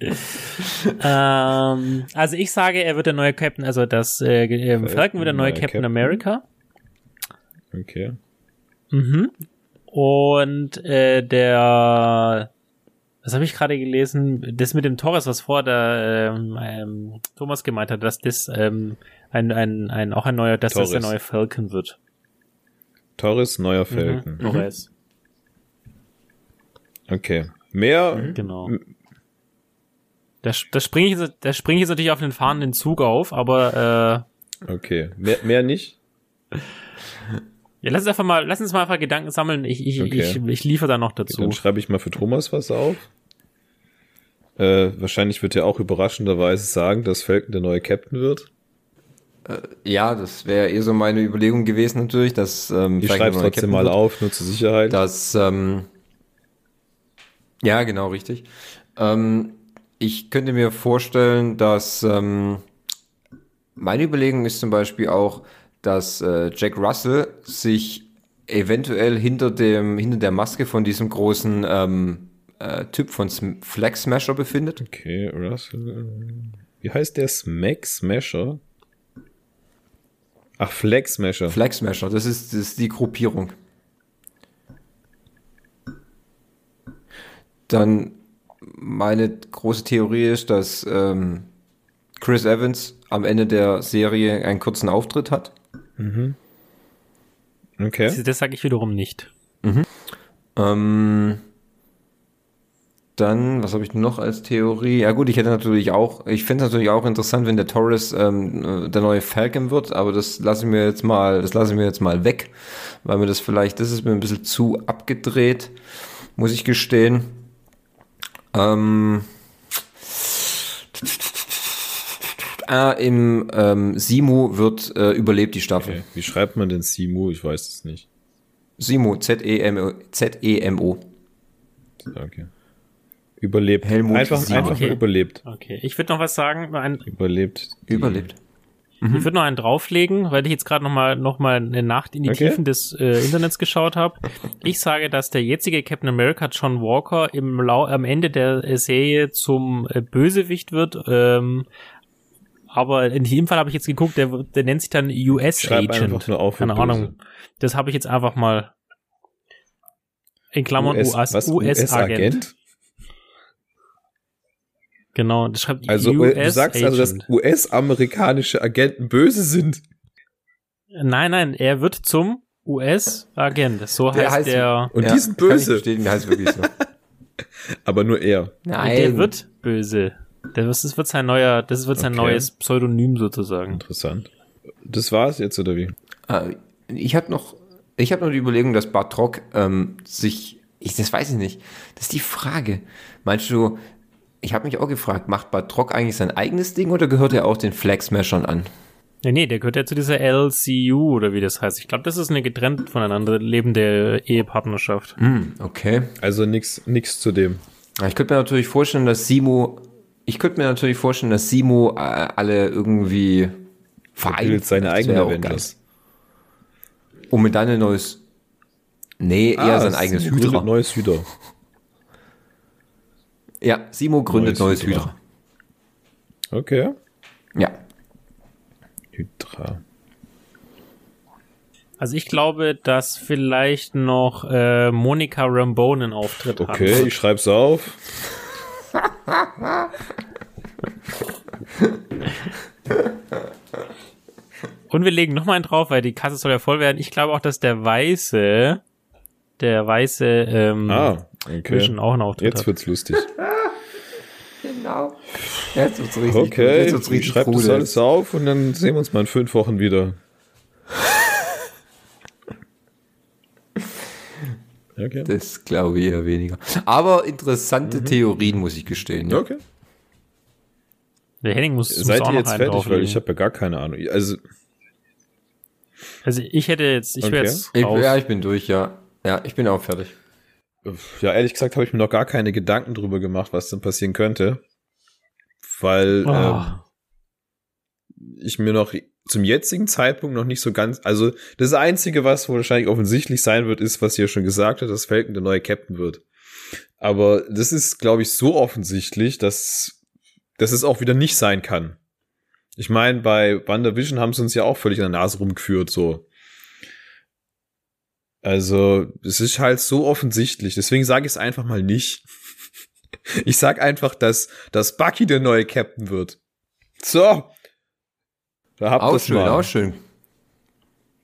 [laughs] ähm, also ich sage, er wird der neue Captain, also das äh, ähm, Falcon wird der neue neuer Captain, Captain. America. Okay. Mhm. Und äh, der, was habe ich gerade gelesen? Das mit dem Torres, was vor der ähm, ähm, Thomas gemeint hat, dass das ähm, ein, ein, ein auch ein neuer, dass das der Torres. neue Falcon wird. Torres, neuer Falcon. Mhm. Torres. Okay. Mehr, Genau. Da, da springe ich, jetzt- da springe ich jetzt natürlich auf den fahrenden Zug auf, aber okay. Mehr, mehr nicht? äh, ja, lass uns einfach mal, lass uns mal einfach Gedanken sammeln. Ich, ich, Okay. ich, ich liefere da noch dazu. Dann schreibe ich mal für Thomas was auf. Äh, wahrscheinlich wird er auch überraschenderweise sagen, dass Falcon der neue Captain wird. Ja, das wäre eh so meine Überlegung gewesen natürlich, dass ähm, Ich schreibe trotzdem Captain mal wird. auf, nur zur Sicherheit. dass ähm, ja genau richtig. Ähm, ich könnte mir vorstellen, dass ähm, meine Überlegung ist zum Beispiel auch, dass äh, Jack Russell sich eventuell hinter dem hinter der Maske von diesem großen ähm, äh, Typ von Sm Flag Smasher befindet. Okay, Russell. Wie heißt der Smack Smasher? Ach, Flex Smasher. Flag Smasher, das ist, das ist die Gruppierung. Dann meine große Theorie ist, dass ähm, Chris Evans am Ende der Serie einen kurzen Auftritt hat. Okay. Das, das sage ich wiederum nicht. Ähm, dann, was habe ich noch als Theorie? Ja gut, ich hätte natürlich auch, ich fände es natürlich auch interessant, wenn der Torres ähm, äh, der neue Falcon wird, aber das lasse ich mir jetzt mal, das lasse ich mir jetzt mal weg, weil mir das vielleicht, das ist mir ein bisschen zu abgedreht, muss ich gestehen. Ähm, ah, im ähm, Simu wird äh, überlebt die Staffel. okay. Wie schreibt man denn Simu? Ich weiß es nicht. Simu, E Z-E-M-O. Z-E-M-O. Okay. Überlebt. Helmut einfach Simu. einfach Okay. überlebt. Okay, ich würde noch was sagen. Ein, Überlebt. die- Überlebt. Ich würde noch einen drauflegen, weil ich jetzt gerade noch mal noch mal eine Nacht in die Okay. Tiefen des äh, Internets geschaut habe. Ich sage, dass der jetzige Captain America John Walker im Lau am Ende der äh, Serie zum äh, Bösewicht wird. Ähm, aber in dem Fall habe ich jetzt geguckt, der, der nennt sich dann US Schreib Agent. auf. Keine Ahnung. Böse. Das habe ich jetzt einfach mal in Klammern US, US, was? Agent. US-Agent? Genau, das schreibt Also US du sagst also, dass Agent. US-amerikanische Agenten böse sind. Nein, nein, er wird zum US-Agent. So Der heißt heißt- der. Und Ja, die sind Kann ich böse. der heißt wirklich so. [laughs] Aber nur er. Nein. Und der wird böse. Das wird sein neuer, das wird sein Okay. neues Pseudonym sozusagen. Interessant. Das war's jetzt, oder wie? Äh, ich habe noch, ich habe noch die Überlegung, dass Bartok ähm, sich, ich, das weiß ich nicht, das ist die Frage. Meinst du, ich habe mich auch gefragt, macht Bartok eigentlich sein eigenes Ding oder gehört er auch den Flag Smashern an? Ja, nee, der gehört ja zu dieser LCU oder wie das heißt. Ich glaube, das ist eine getrennt voneinander lebende Ehepartnerschaft. Hm, okay. Also nix, nix zu dem. Ich könnte mir natürlich vorstellen, dass Simo, ich könnte mir natürlich vorstellen, dass Simo äh, alle irgendwie Er vereint. seine auch Avengers. Um mit dann ein neues, nee, eher Ah, sein eigenes Hydra. Neues Hydra. Ja, Simo gründet Neues neues, Hydra. Hydra. Okay. Ja. Hydra. Also ich glaube, dass vielleicht noch äh, Monica Rambeau einen Auftritt hat. Okay, ich schreib's auf. Und wir legen noch mal einen drauf, weil die Kasse soll ja voll werden. Ich glaube auch, dass der Weiße, der Weiße ähm, Ah, okay. Vision auch einen Auftritt Jetzt hat. wird's lustig. Genau. Jetzt wird's richtig Okay, Jetzt wird's ich richtig schreibe das alles auf und dann sehen wir uns mal in fünf Wochen wieder. [laughs] Okay. Das glaube ich eher weniger. Aber interessante Theorien, muss ich gestehen. Ja. Okay. Der Henning muss, muss Seid auch ihr jetzt fertig? Weil ich habe ja gar keine Ahnung. Also, Also ich hätte jetzt, ich Okay. wäre jetzt Ich, ja, ich bin durch, ja. Ja, ich bin auch fertig. ja, ehrlich gesagt habe ich mir noch gar keine Gedanken drüber gemacht, was denn passieren könnte. Weil Oh. ähm, ich mir noch zum jetzigen Zeitpunkt noch nicht so ganz, also das Einzige, was wahrscheinlich offensichtlich sein wird, ist, was ihr schon gesagt habt, dass Falcon der neue Captain wird. Aber das ist, glaube ich, so offensichtlich, dass, dass es auch wieder nicht sein kann. Ich meine, bei WandaVision haben sie uns ja auch völlig an der Nase rumgeführt, so. Also, es ist halt so offensichtlich. Deswegen sage ich es einfach mal nicht. [laughs] Ich sag einfach, dass, dass Bucky der neue Captain wird. So. Da habt ihr schön, mal. Auch schön.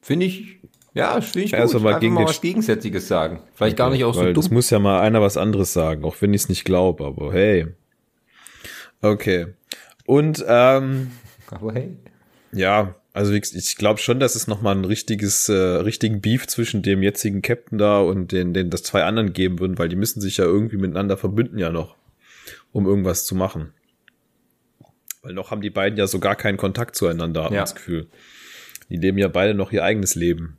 Finde ich, ja, finde ich also gut. Mal, gegen mal was Gegensätzliches sagen. Vielleicht okay, gar nicht auch so dumm. Das muss ja mal einer was anderes sagen, auch wenn ich es nicht glaube, aber hey. Okay. Und, ähm, aber hey. Ja, also ich, ich glaube schon, dass es nochmal ein richtiges, äh, richtigen Beef zwischen dem jetzigen Captain da und den, den das zwei anderen geben würden, weil die müssen sich ja irgendwie miteinander verbünden ja noch, um irgendwas zu machen. Weil noch haben die beiden ja so gar keinen Kontakt zueinander, habe ja. das Gefühl. Die leben ja beide noch ihr eigenes Leben.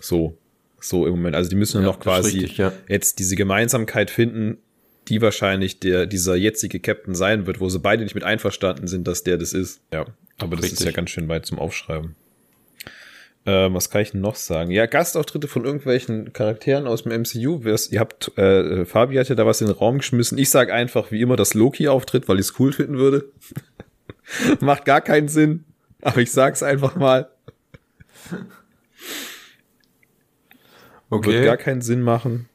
So. So im Moment. Also die müssen ja, noch quasi richtig, ja. jetzt diese Gemeinsamkeit finden, die wahrscheinlich der, dieser jetzige Captain sein wird, wo sie beide nicht mit einverstanden sind, dass der das ist. Ja. Aber das Richtig. ist ja ganz schön weit zum Aufschreiben. Äh, was kann ich denn noch sagen? Ja, Gastauftritte von irgendwelchen Charakteren aus dem MCU. Ihr habt, äh, Fabi hat ja da was in den Raum geschmissen. Ich sag einfach wie immer, dass Loki auftritt, weil ich es cool finden würde. [laughs] Macht gar keinen Sinn, aber ich sag's einfach mal. Okay. Wird gar keinen Sinn machen.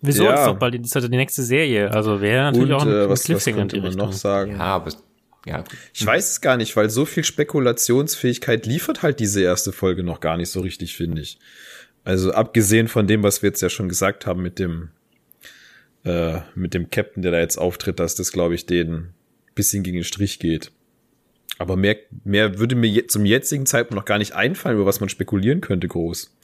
Wieso? Ja. Das ist doch bald die, das ist die nächste Serie. Also wäre natürlich Und, auch ein, äh, was, Cliffhanger was könnte man noch sagen? Ja, aber ja. Ich weiß es gar nicht, weil so viel Spekulationsfähigkeit liefert halt diese erste Folge noch gar nicht so richtig, finde ich. Also abgesehen von dem, was wir jetzt ja schon gesagt haben mit dem äh, mit dem Captain, der da jetzt auftritt, dass das, glaube ich, den bisschen gegen den Strich geht. Aber mehr, mehr würde mir je, zum jetzigen Zeitpunkt noch gar nicht einfallen, über was man spekulieren könnte, groß.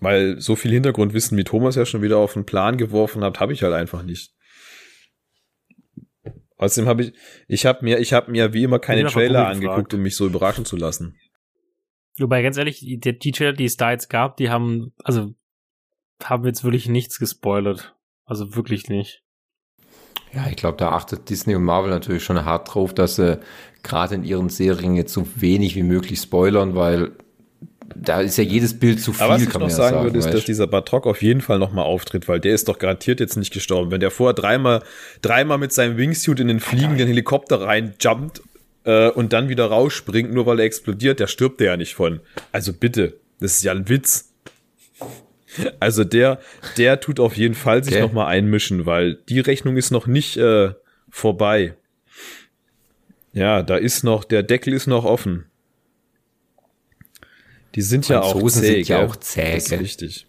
Weil so viel Hintergrundwissen, wie Thomas ja schon wieder auf den Plan geworfen hat, habe ich halt einfach nicht. Außerdem habe ich, ich habe mir, ich habe mir wie immer keine Trailer angeguckt, um mich so überraschen zu lassen. Wobei, ganz ehrlich, die, die Trailer, die es da jetzt gab, die haben, also, haben jetzt wirklich nichts gespoilert. Also wirklich nicht. Ja, ich glaube, da achtet Disney und Marvel natürlich schon hart drauf, dass sie gerade in ihren Serien jetzt so wenig wie möglich spoilern, weil da ist ja jedes Bild zu viel. Aber was ich noch sagen, sagen würde, ist, dass dieser Batrock auf jeden Fall nochmal auftritt, weil der ist doch garantiert jetzt nicht gestorben. Wenn der vorher dreimal, dreimal mit seinem Wingsuit in den fliegenden Helikopter reinjumpt äh, und dann wieder rausspringt, nur weil er explodiert, der stirbt der ja nicht von. Also bitte, das ist ja ein Witz. Also der, der tut auf jeden Fall sich okay. nochmal einmischen, weil die Rechnung ist noch nicht äh, vorbei. Ja, da ist noch, der Deckel ist noch offen. Die sind ja auch zäh, sind ja auch zäh. Das ist richtig.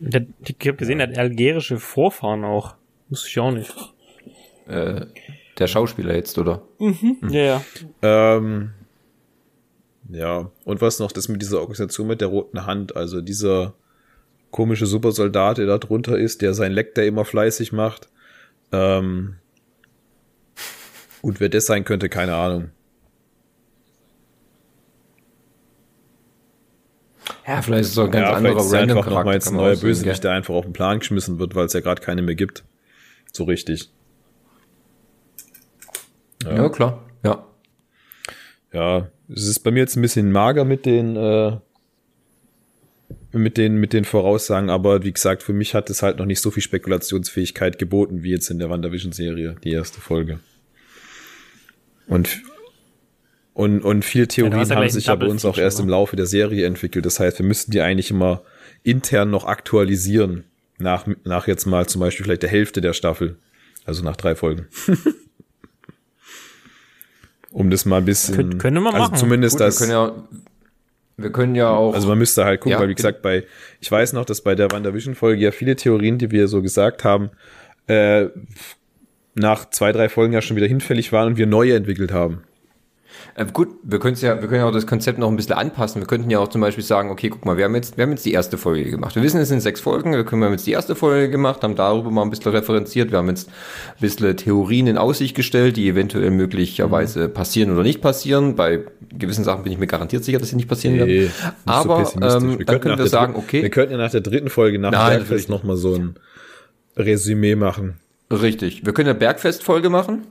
Der, ich habe gesehen, der hat algerische Vorfahren auch. Muss ich auch nicht. Äh, der Schauspieler jetzt, oder? Mhm. mhm. Ja, ja. Ähm, ja, und was noch, das mit dieser Organisation mit der roten Hand, also dieser komische Supersoldat, der da drunter ist, der sein Leck da immer fleißig macht. Ähm, und wer das sein könnte, keine Ahnung. Ja, vielleicht ist es auch ein ganz ja, anderer ist Random einfach nochmal jetzt ein neuer Bösewicht, der einfach auf den Plan geschmissen wird, weil es ja gerade keine mehr gibt. So richtig. Ja. ja, klar. Ja. Ja, es ist bei mir jetzt ein bisschen mager mit den äh, mit den mit den Voraussagen, aber wie gesagt, für mich hat es halt noch nicht so viel Spekulationsfähigkeit geboten wie jetzt in der WandaVision Serie, die erste Folge. Und und, und viele Theorien ja, haben sich ja bei uns auch erst im? Laufe der Serie entwickelt. Das heißt, wir müssten die eigentlich immer intern noch aktualisieren. Nach, nach jetzt mal zum Beispiel vielleicht der Hälfte der Staffel. Also nach drei Folgen. [laughs] um das mal ein bisschen. Kön können wir also machen. Zumindest Gut, das. Wir können, ja, wir können ja auch. Also man müsste halt gucken, ja, weil wie gesagt, bei, ich weiß noch, dass bei der WandaVision-Folge ja viele Theorien, die wir so gesagt haben, äh, nach zwei, drei Folgen ja schon wieder hinfällig waren und wir neue entwickelt haben. Äh, gut, wir können ja, wir können ja auch das Konzept noch ein bisschen anpassen. Wir könnten ja auch zum Beispiel sagen, okay, guck mal, wir haben jetzt, wir haben jetzt die erste Folge gemacht. Wir wissen, es sind sechs Folgen, wir können wir haben jetzt die erste Folge gemacht, haben darüber mal ein bisschen referenziert. Wir haben jetzt ein bisschen Theorien in Aussicht gestellt, die eventuell möglicherweise mhm. passieren oder nicht passieren. Bei gewissen Sachen bin ich mir garantiert sicher, dass sie nicht passieren nee, werden. Aber so ähm, dann können wir sagen, okay. Wir könnten ja nach der dritten Folge nach Nein, vielleicht nochmal so ein Resümee machen. Richtig. Wir können eine Bergfest-Folge machen.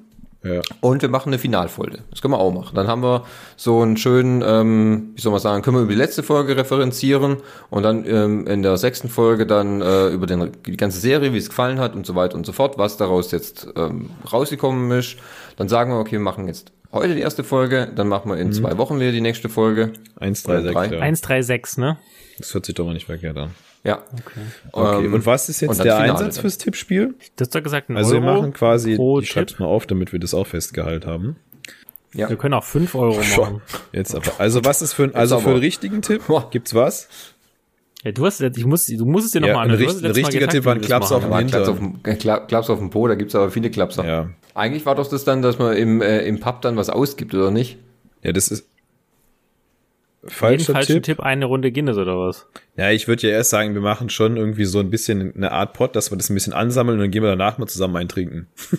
Ja. Und wir machen eine Finalfolge. Das können wir auch machen. Dann haben wir so einen schönen, ähm, wie soll man sagen, können wir über die letzte Folge referenzieren und dann ähm, in der sechsten Folge dann äh, über den, die ganze Serie, wie es gefallen hat und so weiter und so fort, was daraus jetzt ähm, rausgekommen ist. Dann sagen wir, okay, wir machen jetzt heute die erste Folge, dann machen wir in zwei Wochen wieder die nächste Folge. 1, 3, 6, Drei. ja. 136, ne? Das hört sich doch mal nicht verkehrt an. Ja. Okay, Ähm, und was ist jetzt der Finale Einsatz dann. fürs Tippspiel? Du hast doch gesagt, ein Also wir Euro machen quasi, pro ich schreib's Tipp. mal auf, damit wir das auch festgehalten haben. Ja. Wir können auch 5 Euro [laughs] machen. Jetzt aber. Also was ist für ein, also für einen richtigen Tipp? Boah. Gibt's was? Ja, du hast jetzt, ich muss, du musst es dir Ja, nochmal ein anhören. Ein Mal richtiger gesagt, Tipp war ein wir das Klaps auf Aber Klaps auf, dem, äh, Kla- Klaps auf dem Po, da gibt's aber viele Klapser. Ja. Eigentlich war doch das dann, dass man im, äh, im Pub dann was ausgibt, oder nicht? Ja, das ist Jeden falscher falschen Tipp. Tipp eine Runde Guinness oder was? Ja, ich würde ja erst sagen, wir machen schon irgendwie so ein bisschen eine Art Pot, dass wir das ein bisschen ansammeln und dann gehen wir danach mal zusammen eintrinken. [laughs]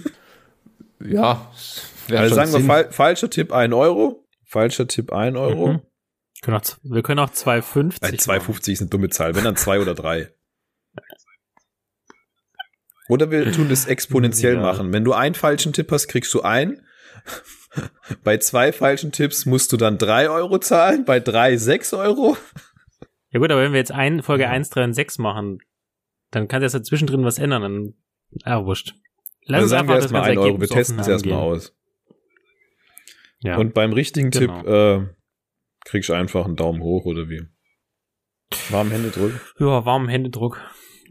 Ja. Also schon sagen wir Sinn. fal falscher Tipp 1 Euro. Falscher Tipp 1 Euro. Mhm. Können auch, z- wir können auch 2,50. Bei 2,50 ist eine dumme Zahl, wenn dann 2 oder 3. Oder wir tun das exponentiell Ja. machen. Wenn du einen falschen Tipp hast, kriegst du ein. [laughs] Bei zwei falschen Tipps musst du dann 3 Euro zahlen, bei 3 6 Euro. Ja gut, aber wenn wir jetzt ein, Folge 1, 3 und 6 machen, dann kann das ja zwischendrin was ändern. Dann, ah, wurscht. Lass Also uns sagen wir einfach erstmal das 1 ganze Euro, wir testen es erstmal aus. Ja. Und beim richtigen Genau. Tipp äh, kriegst du einfach einen Daumen hoch oder wie? Warm Hände drücken. ja, warmen Händedruck.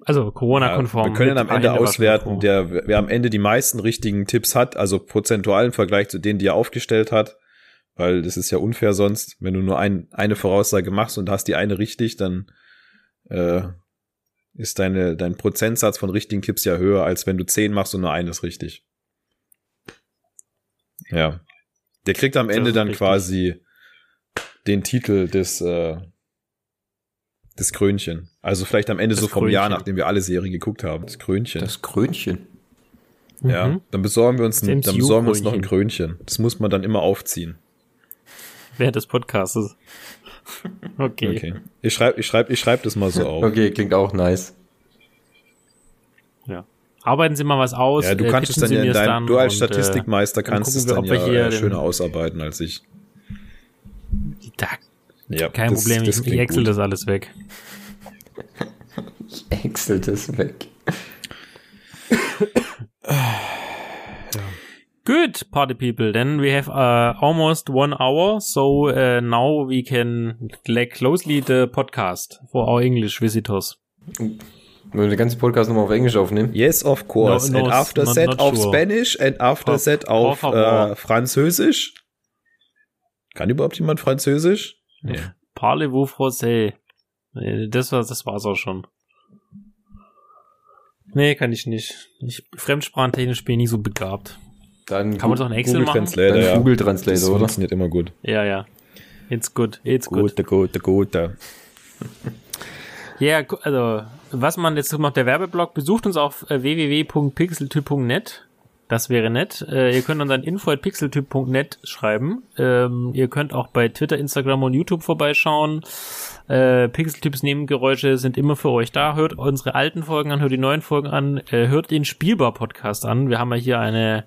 Also Corona-konform. wir können am Ende auswerten, der wer am Ende die meisten richtigen Tipps hat, also prozentual im Vergleich zu denen, die er aufgestellt hat, weil das ist ja unfair sonst, wenn du nur ein, eine Voraussage machst und hast die eine richtig, dann äh, ist deine dein Prozentsatz von richtigen Tipps ja höher, als wenn du zehn machst und nur eines richtig. Ja. Der kriegt am Ende dann richtig. quasi den Titel des äh, des Krönchen. Also vielleicht am Ende Das so vom Jahr, Krönchen. nachdem wir alle Serien geguckt haben. Das Krönchen. Das Krönchen. ja. Mhm. Dann besorgen wir uns, ein, Das dann besorgen wir uns noch ein. Krönchen. Das muss man dann immer aufziehen. Während des Podcasts. [laughs] Okay. Okay. Ich schreibe ich schreib, ich schreib das mal so auf. Okay, klingt auch nice. Ja. Arbeiten Sie mal was aus. Ja, du äh, kannst es dann ja in deinem, dann du als und, äh, Statistikmeister dann kannst es dann wir ja hier äh, schöner ausarbeiten als ich. Da, Ja, kein das- Problem, das ich, ich excel gut. das alles weg. [laughs] Excel das weg. [coughs] Good, party people. Then we have uh, almost one hour, so uh, now we can like closely the podcast for our English visitors. Wenn wir den ganzen Podcast nochmal auf Englisch aufnehmen. Yes, of course. No, no, and after not- that not auf sure. Spanish and after Por- that auf äh, Französisch. Kann überhaupt jemand Französisch? Nee. Parlez-vous français? Nee, Das war, das war's auch schon. Nee, kann ich nicht. Ich, fremdsprachentechnisch bin ich nicht so begabt. Dann Kann man doch ein Excel Google machen? Translator, dann ja. Google Das Translator, oder? funktioniert immer gut. Ja, ja. It's good, it's good. Gute, gute, gute. Ja, also, was man jetzt macht, der Werbeblock, besucht uns auf äh, www.pixeltyp.net. Das wäre nett. Äh, ihr könnt uns an info.pixeltyp.net schreiben. Ähm, ihr könnt auch bei Twitter, Instagram und YouTube vorbeischauen. Äh, Pixeltyps Nebengeräusche sind immer für euch da. Hört unsere alten Folgen an, hört die neuen Folgen an, äh, hört den Spielbar-Podcast an. Wir haben ja hier eine,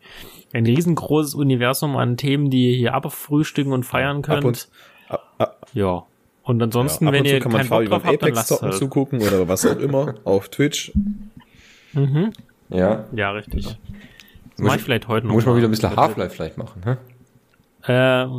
ein riesengroßes Universum an Themen, die ihr hier abfrühstücken und feiern könnt. Ab und, ab, ab, ja. Und ansonsten, ja, ab wenn und zu ihr kann man keinen Bock drauf habt, dann Apex lasst es zocken halt. zugucken oder was auch immer auf Twitch. Mhm. Ja. Ja, richtig. Das Muss mache ich- ich vielleicht heute noch. Muss man mal. wieder ein bisschen Half-Life vielleicht machen, hä? Äh,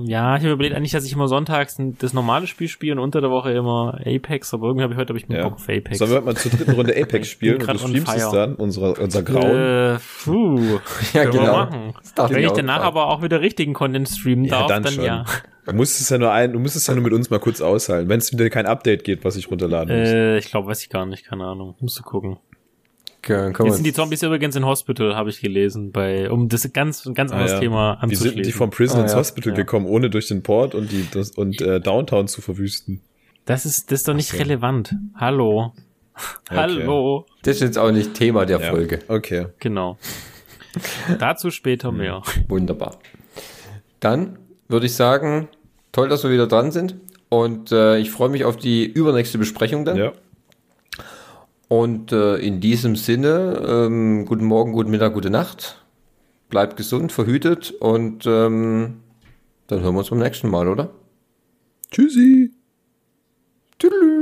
ja, ich habe überlegt eigentlich, dass ich immer sonntags das normale Spiel spiele und unter der Woche immer Apex, aber irgendwie habe ich heute hab ich Ja. Bock auf Apex. Sollen wir heute mal zur dritten Runde [laughs] Apex spielen und du streamst es dann, unsere, unser Grauen? Äh, puh, [laughs] Ja, können wir genau. machen. Wenn ich ich danach aber auch wieder richtigen Content streamen Ja, darf, dann dann, ja. [laughs] Du musst es ja nur ein, du musst es ja nur mit uns mal kurz aushalten, wenn es wieder kein Update geht, was ich runterladen muss. Äh, ich glaube, weiß ich gar nicht, keine Ahnung. Musst du gucken. Können, können Jetzt sind die Zombies übrigens in Hospital, habe ich gelesen, bei, um das ganz, ein ganz Ah, anderes ja. Thema Die anzuschließen. sind die vom Prison Ah, ins. Hospital Ja. gekommen, ohne durch den Port und die das, und äh, Downtown zu verwüsten. das ist, das ist doch nicht so. relevant. Hallo. Hallo. Das ist jetzt auch nicht Thema der Ja. Folge. Okay. Genau. Dazu später mehr. Wunderbar. Dann würde ich sagen, toll, dass wir wieder dran sind. Und äh, ich freue mich auf die übernächste Besprechung dann. Ja. Und äh, in diesem Sinne, ähm, guten Morgen, guten Mittag, gute Nacht. Bleibt gesund, verhütet und ähm, dann hören wir uns beim nächsten Mal, oder? Tschüssi. Tschüss.